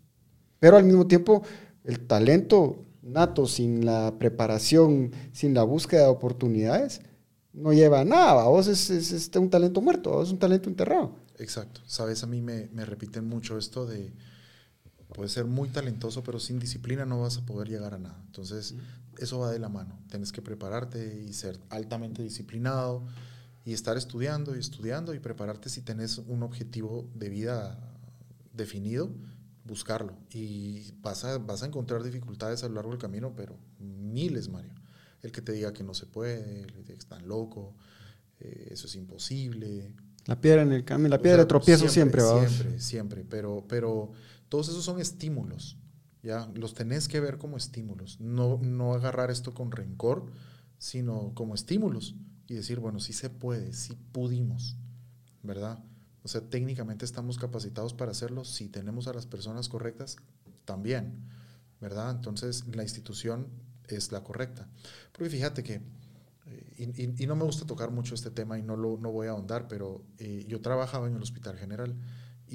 Pero al mismo tiempo, el talento nato, sin la preparación, sin la búsqueda de oportunidades, no lleva a nada, vos es, es, un talento muerto, es un talento enterrado. Exacto. Sabes, a mí me, me repiten mucho esto de, puedes ser muy talentoso, pero sin disciplina no vas a poder llegar a nada. Entonces, eso va de la mano. Tienes que prepararte y ser altamente disciplinado y estar estudiando y estudiando y prepararte si tenés un objetivo de vida definido, buscarlo. Y vas a, vas a encontrar dificultades a lo largo del camino, pero miles, Mario. El que te diga que no se puede, el que te diga que están loco, eh, eso es imposible. La piedra en el camino, la piedra de tropiezo siempre, siempre, siempre, siempre, pero, pero todos esos son estímulos ¿ya? Los tenés que ver como estímulos, no, no agarrar esto con rencor, sino como estímulos y decir, bueno, sí se puede, sí pudimos, ¿verdad? O sea, técnicamente estamos capacitados para hacerlo, si tenemos a las personas correctas, también, ¿verdad? Entonces, la institución es la correcta. Porque fíjate que, eh, y, no me gusta tocar mucho este tema y no, lo, no voy a ahondar, pero eh, yo trabajaba en el Hospital General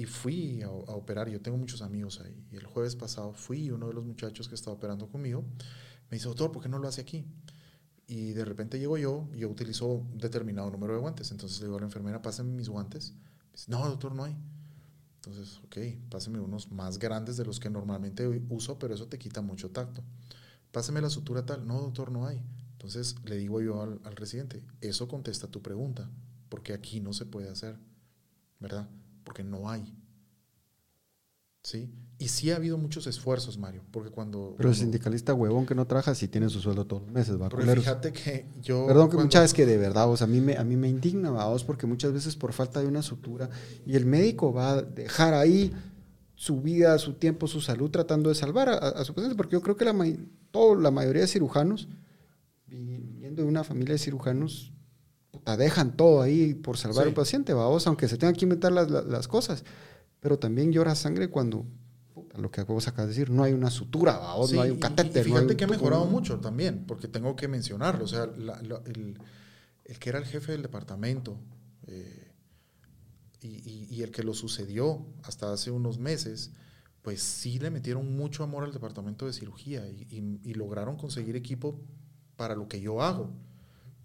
y fui a, operar. Yo tengo muchos amigos ahí. Y el jueves pasado fui y uno de los muchachos que estaba operando conmigo me dice, doctor, ¿por qué no lo hace aquí? Y de repente llego yo y yo utilizo un determinado número de guantes. Entonces le digo a la enfermera, pásenme mis guantes. dice, no, doctor, no hay. Entonces, ok, páseme unos más grandes de los que normalmente uso, pero eso te quita mucho tacto. Páseme la sutura tal. No, doctor, no hay. Entonces le digo yo al, al residente, eso contesta tu pregunta, porque aquí no se puede hacer, ¿verdad? Porque no hay. ¿Sí? Y sí ha habido muchos esfuerzos, Mario, porque cuando... Pero el sindicalista huevón que no trabaja sí tiene su sueldo todos los meses, va Pero fíjate que yo... Perdón, que muchas veces que de verdad, vos, a mí me, a mí me indigna, vos, porque muchas veces por falta de una sutura y el médico va a dejar ahí su vida, su tiempo, su salud tratando de salvar a, su paciente, porque yo creo que la, todo, la mayoría de cirujanos, viniendo de una familia de cirujanos, dejan todo ahí por salvar a un paciente, vamos, aunque se tengan que inventar las, las, cosas. Pero también llora sangre cuando, lo que vos acabas de decir, no hay una sutura, vamos, no hay un catéter. Y, fíjate que ha mejorado mucho también, porque tengo que mencionarlo. O sea, el, el, que era el jefe del departamento eh, y, y, el que lo sucedió hasta hace unos meses, pues sí le metieron mucho amor al departamento de cirugía y lograron conseguir equipo para lo que yo hago.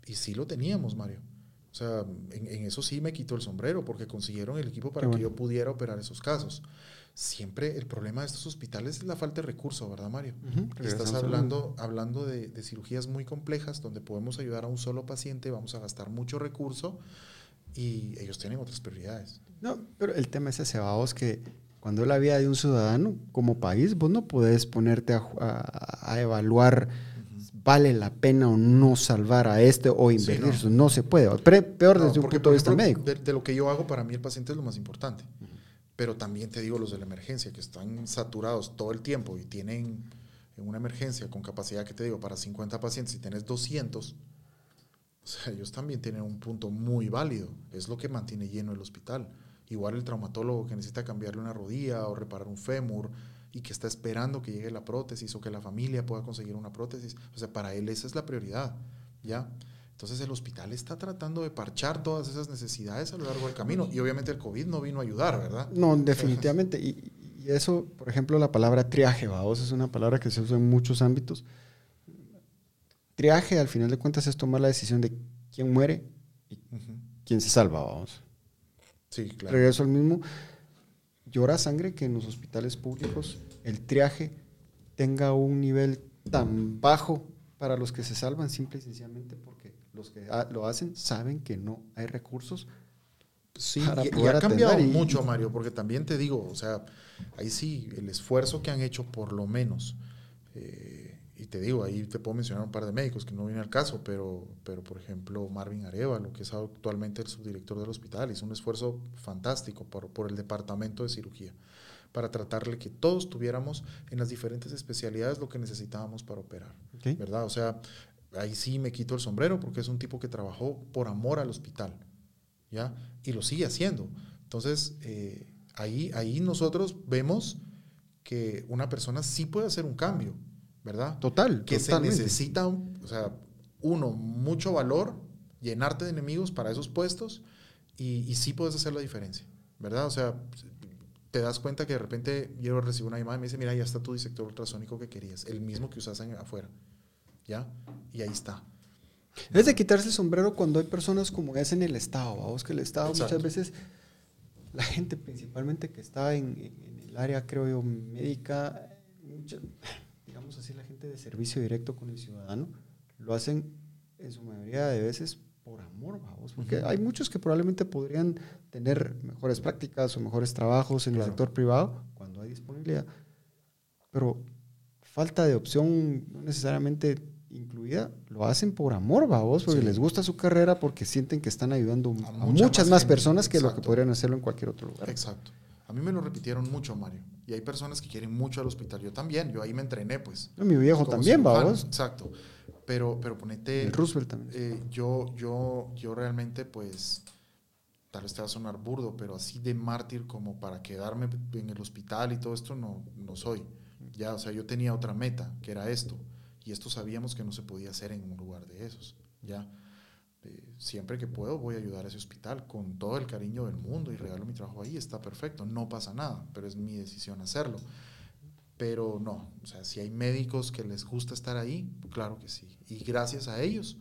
Y sí lo teníamos, Mario. O sea, en, eso sí me quito el sombrero, porque consiguieron el equipo para que yo pudiera operar esos casos. Siempre el problema de estos hospitales es la falta de recursos, ¿verdad, Mario? Estás hablando, hablando de, cirugías muy complejas donde podemos ayudar a un solo paciente, vamos a gastar mucho recurso y ellos tienen otras prioridades. No, pero el tema es ese, vos que cuando es la vida de un ciudadano como país, vos no podés ponerte a evaluar vale la pena o no salvar a este o invertir. no. se puede. peor desde un punto de vista médico. De, lo que yo hago, para mí el paciente es lo más importante. Pero también te digo los de la emergencia, que están saturados todo el tiempo y tienen en una emergencia con capacidad, que te digo, para 50 pacientes y tienes 200, o sea, ellos también tienen un punto muy válido. Es lo que mantiene lleno el hospital. Igual el traumatólogo que necesita cambiarle una rodilla o reparar un fémur y que está esperando que llegue la prótesis o que la familia pueda conseguir una prótesis. O sea, para él esa es la prioridad, ¿ya? Entonces el hospital está tratando de parchar todas esas necesidades a lo largo del camino y obviamente el COVID no vino a ayudar, ¿verdad? No, definitivamente. Y, eso, por ejemplo, la palabra triaje, vamos, es una palabra que se usa en muchos ámbitos. Triaje, al final de cuentas, es tomar la decisión de quién muere y quién se salva, vamos. Sí, claro. Regreso al mismo llora sangre que en los hospitales públicos el triaje tenga un nivel tan bajo para los que se salvan, simple y sencillamente porque los que lo hacen saben que no hay recursos. Sí, para y, ha cambiado mucho, Mario, porque también te digo, o sea, ahí sí, el esfuerzo que han hecho por lo menos. Eh, y te digo, ahí te puedo mencionar un par de médicos que no viene al caso, pero, pero por ejemplo Marvin Arevalo, que es actualmente el subdirector del hospital, hizo un esfuerzo fantástico por, por el departamento de cirugía para tratarle que todos tuviéramos en las diferentes especialidades lo que necesitábamos para operar, ¿verdad? O sea, ahí sí me quito el sombrero porque es un tipo que trabajó por amor al hospital, ¿ya? Y lo sigue haciendo. Entonces, eh, ahí, ahí nosotros vemos que una persona sí puede hacer un cambio, ¿verdad? Total. Que se necesita, o sea, uno, mucho valor, llenarte de enemigos para esos puestos y, y sí puedes hacer la diferencia, ¿verdad? O sea, te das cuenta que de repente yo recibo una llamada y me dice, mira, ya está tu disector ultrasónico que querías, el mismo que usas afuera, ¿ya? Y ahí está. Es de quitarse el sombrero cuando hay personas como es en el Estado, vamos que el Estado muchas veces, la gente principalmente que está en, en el área, creo yo, médica, digamos así, la gente de servicio directo con el ciudadano, lo hacen en su mayoría de veces por amor, vamos, porque hay muchos que probablemente podrían tener mejores prácticas o mejores trabajos en el sector privado cuando hay disponibilidad, pero falta de opción no necesariamente incluida, lo hacen por amor, vamos, porque les gusta su carrera, porque sienten que están ayudando a, muchas, más, personas que lo que podrían hacerlo en cualquier otro lugar. Exacto. A mí me lo repitieron mucho, Mario. Y hay personas que quieren mucho al hospital. Yo también, yo ahí me entrené, pues. mi viejo también, vamos. Exacto. Pero, pero ponete. El Roosevelt también. Eh, yo, yo, yo realmente, pues. Tal vez te va a sonar burdo, pero así de mártir como para quedarme en el hospital y todo esto, no, no soy. Ya, o sea, yo tenía otra meta, que era esto. Y esto sabíamos que no se podía hacer en un lugar de esos. Ya. Eh, siempre que puedo voy a ayudar a ese hospital con todo el cariño del mundo y regalo mi trabajo ahí, está perfecto, no pasa nada, pero es mi decisión hacerlo. Pero no, o sea, si hay médicos que les gusta estar ahí, claro que sí. Y gracias a ellos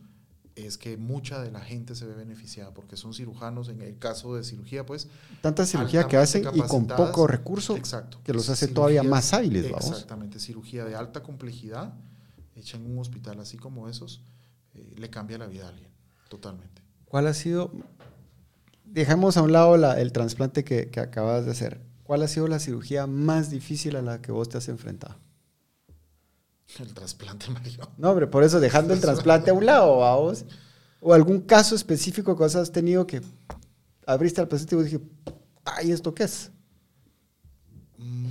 es que mucha de la gente se ve beneficiada porque son cirujanos, en el caso de cirugía, pues... Tanta cirugía que hacen y con poco recurso exacto, que los hace todavía más hábiles, vamos. Exactamente, cirugía de alta complejidad, hecha en un hospital así como esos, eh, le cambia la vida a alguien. Totalmente. ¿Cuál ha sido, dejamos a un lado el trasplante que, acabas de hacer, ¿cuál ha sido la cirugía más difícil a la que vos te has enfrentado? El trasplante, Mario. No, hombre, por eso dejando el trasplante a un lado, vamos. O algún caso específico que has tenido que abriste al paciente y dije, ay, ¿esto qué es? Mm.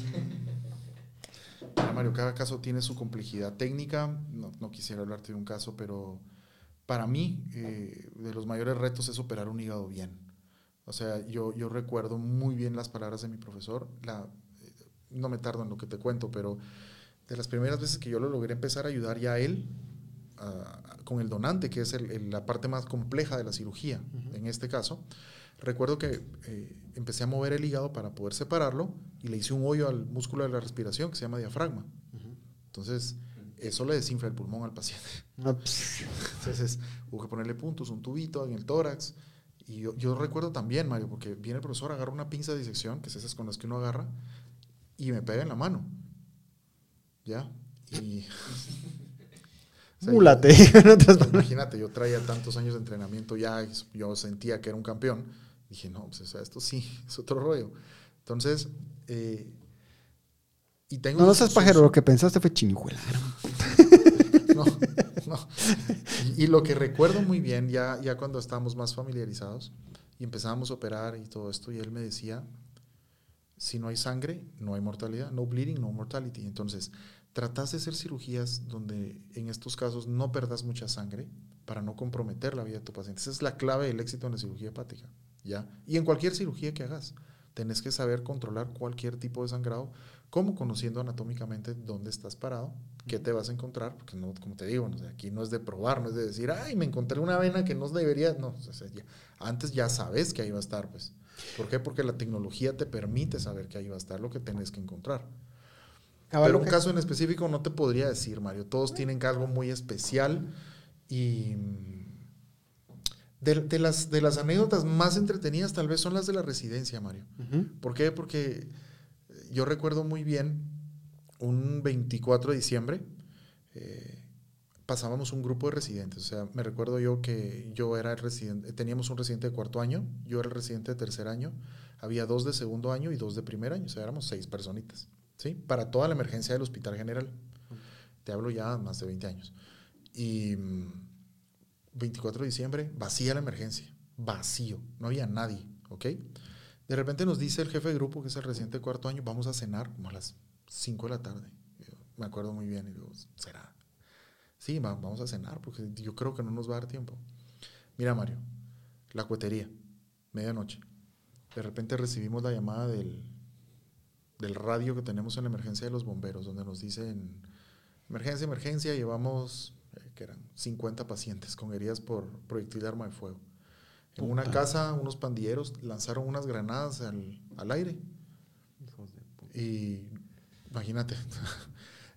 Mario, cada caso tiene su complejidad técnica. No, no, quisiera hablarte de un caso, pero para mí, eh, de los mayores retos es operar un hígado bien. O sea, yo, yo recuerdo muy bien las palabras de mi profesor. La, eh, no me tardo en lo que te cuento, pero de las primeras veces que yo lo logré empezar a ayudar ya a él con el donante, que es la parte más compleja de la cirugía, en este caso, recuerdo que eh, empecé a mover el hígado para poder separarlo y le hice un hoyo al músculo de la respiración que se llama diafragma. Entonces, eso le desinfla el pulmón al paciente. Entonces, hubo que ponerle puntos, un tubito en el tórax. Y yo, recuerdo también, Mario, porque viene el profesor, agarra una pinza de disección, que es esas con las que uno agarra, y me pega en la mano. ¿Ya? Y. Múlate. imagínate, yo traía tantos años de entrenamiento ya, yo sentía que era un campeón. Dije, no, pues esto sí, es otro rollo. Entonces, eh, no, no seas pajero, lo que pensaste fue chinijuela. no, no. Y, lo que recuerdo muy bien, ya, ya cuando estábamos más familiarizados y empezábamos a operar y todo esto, y él me decía, si no hay sangre, no hay mortalidad, no bleeding, no mortality. Entonces, tratas de hacer cirugías donde en estos casos no perdas mucha sangre para no comprometer la vida de tu paciente. Esa es la clave del éxito en la cirugía hepática, ¿ya? Y en cualquier cirugía que hagas, tenés que saber controlar cualquier tipo de sangrado como conociendo anatómicamente dónde estás parado, qué te vas a encontrar, porque no, como te digo, aquí no es de probar, no es de decir, ay, me encontré una vena que no debería, no, antes ya sabes que ahí va a estar, pues. ¿Por qué? Porque la tecnología te permite saber que ahí va a estar lo que tenés que encontrar. Pero un caso en específico no te podría decir, Mario. Todos tienen algo muy especial y de, las, de las anécdotas más entretenidas tal vez son las de la residencia, Mario. ¿Por qué? Porque yo recuerdo muy bien un 24 de diciembre, eh, pasábamos un grupo de residentes. O sea, me recuerdo yo que yo era el residente, teníamos un residente de cuarto año, yo era el residente de tercer año, había dos de segundo año y dos de primer año, o sea, éramos seis personitas, ¿sí? Para toda la emergencia del Hospital General. Te hablo ya más de 20 años. Y 24 mm, de diciembre, vacía la emergencia, vacío, no había nadie, ¿ok? De repente nos dice el jefe de grupo, que es el reciente cuarto año, vamos a cenar como a las 5 de la tarde. me acuerdo muy bien y digo, ¿será? Sí, vamos a cenar porque yo creo que no nos va a dar tiempo. Mira, Mario, la cuetería, medianoche. De repente recibimos la llamada del, del radio que tenemos en la emergencia de los bomberos, donde nos dicen, emergencia, emergencia, llevamos eh, que eran 50 pacientes con heridas por proyectil de arma de fuego. En una casa, unos pandilleros lanzaron unas granadas al, al aire. Y imagínate,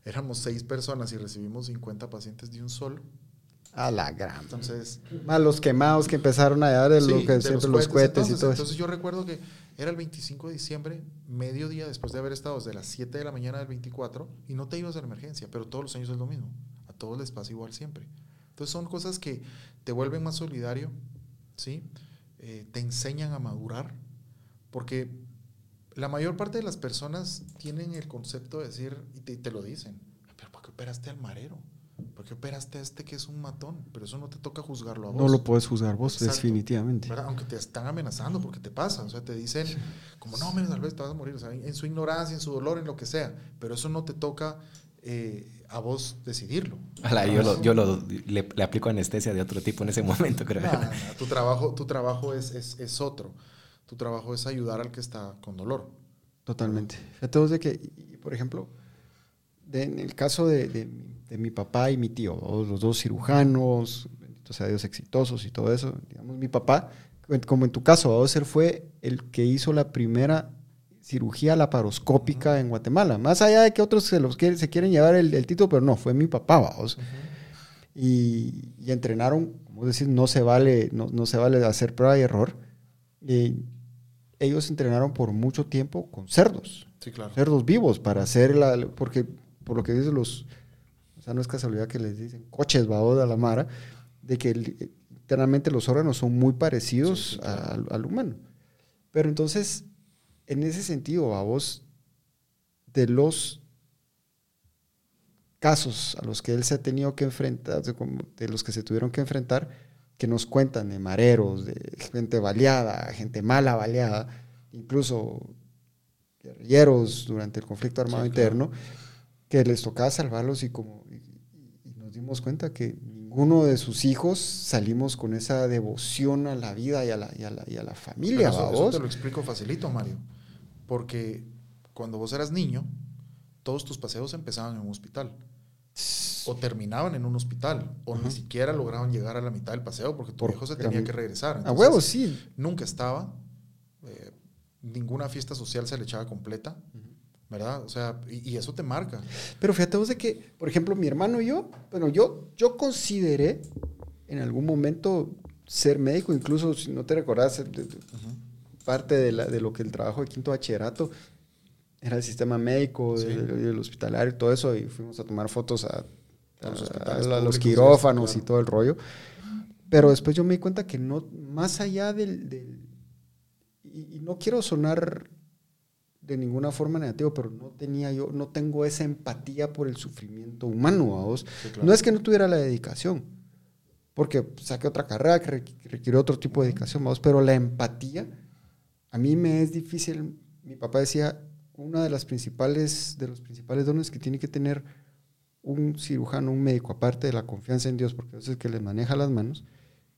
éramos seis personas y recibimos 50 pacientes de un solo. A la gran. Entonces, Más los quemados que empezaron a dar de Sí, lo que de siempre los cohetes, y entonces, todo eso. Entonces yo recuerdo que era el 25 de diciembre, mediodía después de haber estado desde las 7 de la mañana del 24 y no te ibas a la emergencia, pero todos los años es lo mismo. A todos les pasa igual siempre. Entonces son cosas que te vuelven más solidario, ¿sí? Eh, te enseñan a madurar, porque la mayor parte de las personas tienen el concepto de decir, y te, te lo dicen, pero ¿por qué operaste al marero? ¿Por qué operaste a este que es un matón? Pero eso no te toca juzgarlo a vos. No lo puedes juzgar vos, Exacto. definitivamente. ¿verdad? Aunque te están amenazando porque te pasa. O sea, te dicen, como no, menos tal vez te vas a morir. O sea, en su ignorancia, en su dolor, en lo que sea. Pero eso no te toca eh, a vos decidirlo. Ala, yo lo, yo lo, le, le aplico anestesia de otro tipo en ese momento, creo. No, no, no. Tu trabajo, tu trabajo es, es, es otro. Tu trabajo es ayudar al que está con dolor. Totalmente. De que, por ejemplo, de- en el caso de, de mi- de mi papá y mi tío, los dos cirujanos, bendito sea Dios, exitosos y todo eso, digamos, mi papá, como en tu caso, él fue el que hizo la primera cirugía laparoscópica en Guatemala. Más allá de que otros se, los quieren, se quieren llevar el, el título, pero no, fue mi papá, vamos. Y, y entrenaron, como decir, no se vale, no, no se vale hacer prueba y error. Y ellos entrenaron por mucho tiempo con cerdos, Sí, claro. cerdos vivos para hacer la, porque por lo que dicen los, o sea, no es casualidad que les dicen coches, babos a la mara, de que el- internamente los órganos son muy parecidos Sí, sí, claro. al, al humano. Pero entonces, en ese sentido, babos, de los casos a los que él se ha tenido que enfrentar, de los que se tuvieron que enfrentar, que nos cuentan de mareros, de gente baleada, gente mala baleada, incluso guerrilleros durante el conflicto armado Sí, claro. interno, que les tocaba salvarlos y como y, y nos dimos cuenta que ninguno de sus hijos salimos con esa devoción a la vida y a la, y a la, y a la familia, eso, eso te lo explico facilito, Mario. Porque cuando vos eras niño, todos tus paseos empezaban en un hospital. O terminaban en un hospital. O ni siquiera lograban llegar a la mitad del paseo porque tu Por- hijo se tenía que regresar. A Entonces, huevos, sí. Nunca estaba. eh, ninguna fiesta social se le echaba completa. ¿Verdad? O sea, y, y eso te marca. Pero fíjate vos de que, por ejemplo, mi hermano y yo, bueno, yo, yo consideré en algún momento ser médico, incluso si no te recordás, de- de- parte de, la- de lo que el trabajo de quinto bachillerato era el sistema médico, Sí. el, el hospitalario y todo eso, y fuimos a tomar fotos a, A los a- hospitales a los públicos, quirófanos claro. y todo el rollo. Pero después yo me di cuenta que no, más allá del... del- y, y no quiero sonar de ninguna forma negativa, pero no tenía yo, no tengo esa empatía por el sufrimiento humano, vos. Sí, claro. No es que no tuviera la dedicación, porque saqué otra carrera que requ- requiere otro tipo de dedicación, vamos, pero la empatía, a mí me es difícil. Mi papá decía, una de las principales, de los principales dones que tiene que tener un cirujano, un médico, aparte de la confianza en Dios, porque es el que les maneja las manos,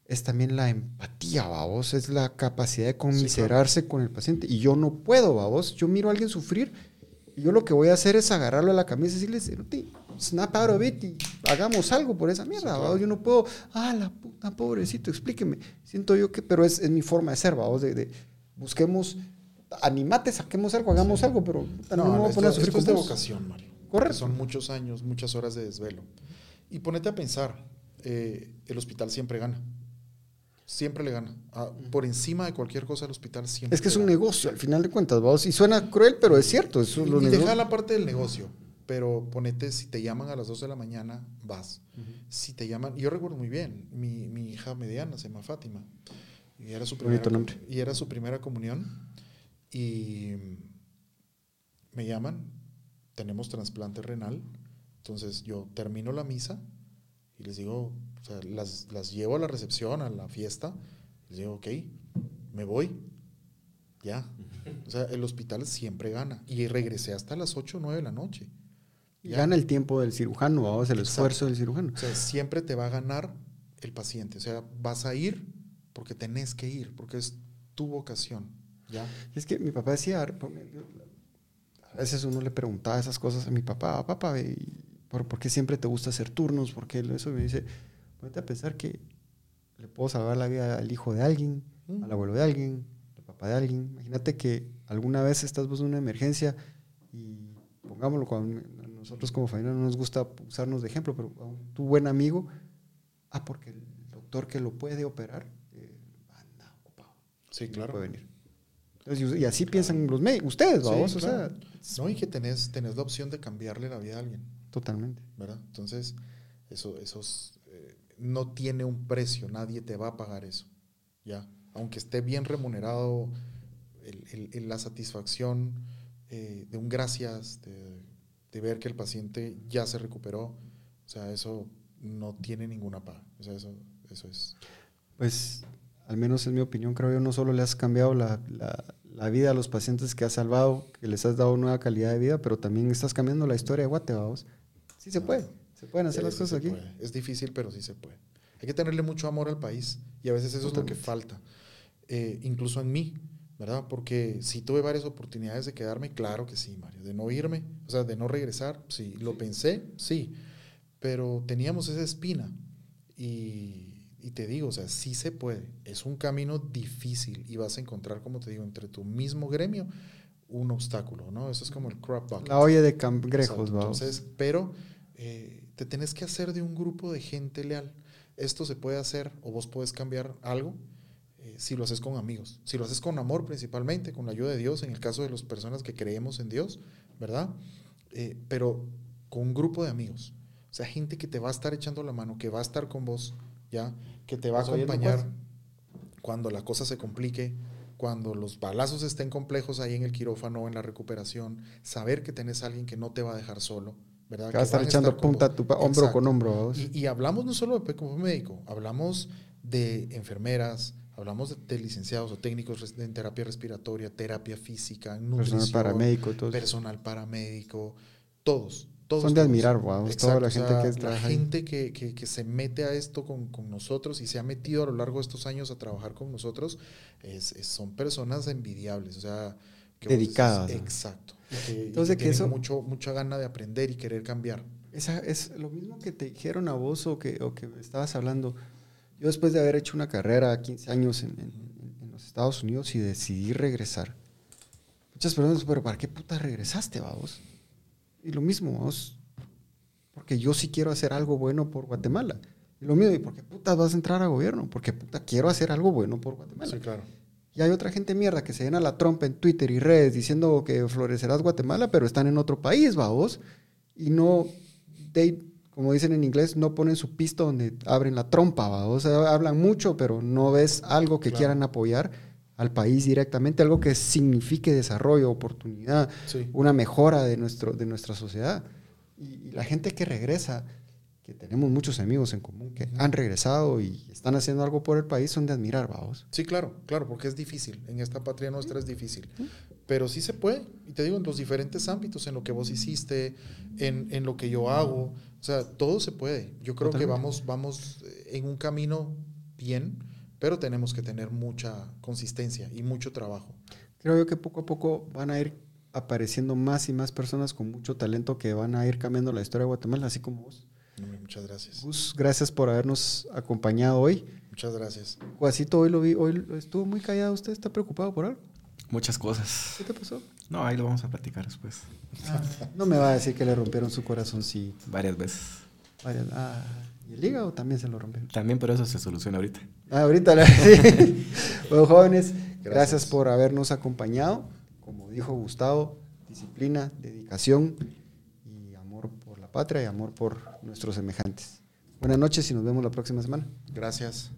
es también la empatía, vos, es la capacidad de conmiserarse con el paciente. Y yo no puedo, vos, yo miro a alguien sufrir y yo lo que voy a hacer es agarrarlo a la camisa y decirle, "Cerote, snap out of it y hagamos algo por esa mierda, claro. ¿vaos? Yo no puedo, ah, la puta, pobrecito, explíqueme. Siento yo que, pero es, es mi forma de ser, de, de busquemos, animate, saquemos algo, hagamos algo, pero puta, no, me voy a esto, poner a sufrir esto es con de vos. vocación, Mario. Correcto. Son muchos años, muchas horas de desvelo. Y ponete a pensar, eh, el hospital siempre gana. Siempre le gana. Ah, por encima de cualquier cosa, el hospital siempre Es que es un gana. negocio, al final de cuentas, vamos, y suena cruel, pero es cierto, Y, deja la parte del negocio, pero ponete, si te llaman a las 2 de la mañana, vas. Si te llaman, yo recuerdo muy bien, mi, mi hija mediana se llama Fátima, y era su primera, nombre. y era su primera comunión, y me llaman, tenemos trasplante renal, entonces yo termino la misa y les digo, o sea, las, las llevo a la recepción, a la fiesta, les digo, ok, me voy, ya. O sea, el hospital siempre gana. Y regresé hasta las 8 o 9 de la noche. Ya. Gana el tiempo del cirujano, vamos, el Exacto. esfuerzo del cirujano. O sea, siempre te va a ganar el paciente. O sea, vas a ir porque tenés que ir, porque es tu vocación. ¿Ya? Es que mi papá decía, a veces uno le preguntaba esas cosas a mi papá, "Ah, papá, ¿y ¿Por, por qué siempre te gusta hacer turnos? ¿Por qué eso? me dice, ponete a pensar que le puedo salvar la vida al hijo de alguien, Mm. al abuelo de alguien, al papá de alguien. Imagínate que alguna vez estás vos en una emergencia y pongámoslo, cuando nosotros como familia no nos gusta usarnos de ejemplo, pero a un- tu buen amigo, ah, porque el doctor que lo puede operar eh, anda ocupado. Sí, no claro. puede venir. Entonces, y así piensan los médicos, ustedes, Sí, vamos, o claro. sea, No, y que tenés, tenés la opción de cambiarle la vida a alguien, totalmente. ¿verdad? Entonces, eso, eso es, eh, no tiene un precio, nadie te va a pagar eso, ¿ya? Aunque esté bien remunerado, el- el- el- la satisfacción eh, de un gracias, de, de ver que el paciente ya se recuperó, o sea, eso no tiene ninguna paga, o sea, eso, eso es... Pues, al menos en mi opinión, creo yo, no solo le has cambiado la, la- la vida a los pacientes que has salvado, que les has dado nueva calidad de vida, pero también estás cambiando la historia de Guate, vamos. Sí se puede, se pueden hacer las Sí, cosas aquí. puede. Es difícil, pero sí se puede. Hay que tenerle mucho amor al país y a veces eso es lo que falta, Eh, incluso en mí, ¿verdad? Porque si tuve varias oportunidades de quedarme, claro que sí, Mario, de no irme, o sea, de no regresar, sí, lo pensé, sí, pero teníamos esa espina y, y te digo, o sea, sí se puede, es un camino difícil y vas a encontrar, como te digo, entre tu mismo gremio un obstáculo, ¿no? Eso es como el crop bucket. La olla de cangrejos, vamos. Entonces, pero eh, te tenés que hacer de un grupo de gente leal. Esto se puede hacer o vos puedes cambiar algo eh, si lo haces con amigos. Si lo haces con amor principalmente, con la ayuda de Dios, en el caso de las personas que creemos en Dios, ¿verdad? Eh, pero con un grupo de amigos. O sea, gente que te va a estar echando la mano, que va a estar con vos, ¿ya? Que te va a ¿Estás oyendo, acompañar pues? cuando la cosa se complique, cuando los balazos estén complejos ahí en el quirófano, en la recuperación, saber que tenés a alguien que no te va a dejar solo, ¿verdad? Que va a estar echando punta tu hombro Exacto. con hombro. Y, y hablamos no solo de como médico, hablamos de enfermeras, hablamos de, de licenciados o técnicos en terapia respiratoria, terapia física, nutrición, paramédico, personal paramédico, todos. Todos Son de todos. admirar, vamos, toda la gente o sea, que La trabaja ahí. gente que, que- que se mete a esto con, con nosotros y se ha metido a lo largo de estos años a trabajar con nosotros, es- es- son personas envidiables, o sea... que vos decís, Dedicadas. exacto. Que, Entonces, que eso- mucho, mucha gana de aprender y querer cambiar. Esa, es lo mismo que te dijeron a vos o que, o que estabas hablando. Yo después de haber hecho una carrera, 15 años en, en- en los Estados Unidos y decidí regresar. Muchas personas, pero ¿para qué puta regresaste, vamos? Y lo mismo, vos, porque yo sí quiero hacer algo bueno por Guatemala. Y lo mismo, ¿y por qué putas vas a entrar a gobierno? Porque puta quiero hacer algo bueno por Guatemala. Sí, claro. Y hay otra gente mierda que se llena la trompa en Twitter y redes diciendo que florecerás Guatemala, pero están en otro país, vamos. Y no, they, como dicen en inglés, no ponen su pisto donde abren la trompa, vamos. O sea, hablan mucho, pero no ves algo que Claro. quieran apoyar al país directamente, algo que signifique desarrollo, oportunidad, Sí. una mejora de, nuestro, de nuestra sociedad. Y, y la gente que regresa, que tenemos muchos amigos en común que han regresado y están haciendo algo por el país, son de admirar, vamos. Sí, claro, claro, porque es difícil. En esta patria nuestra es difícil. Pero sí se puede. Y te digo, en los diferentes ámbitos, en lo que vos hiciste, en, en lo que yo hago. O sea, todo se puede. Yo creo que vamos, vamos eh, en un camino bien, pero tenemos que tener mucha consistencia y mucho trabajo. Creo yo que poco a poco van a ir apareciendo más y más personas con mucho talento que van a ir cambiando la historia de Guatemala, así como vos. Muchas gracias. Gus, gracias por habernos acompañado hoy. Muchas gracias. Juacito, hoy lo vi, hoy estuvo muy callado. ¿Usted está preocupado por algo? Muchas cosas. ¿Qué te pasó? No, ahí lo vamos a platicar después. No me va a decir que le rompieron su corazón, sí. Varias veces. Varias- ah, ¿Y el hígado también se lo rompieron? También, pero eso se soluciona ahorita. Ah, ahorita sí. Bueno, jóvenes, gracias. Gracias. por habernos acompañado. Como dijo Gustavo, disciplina, dedicación y amor por la patria y amor por nuestros semejantes. Buenas noches y nos vemos la próxima semana. Gracias.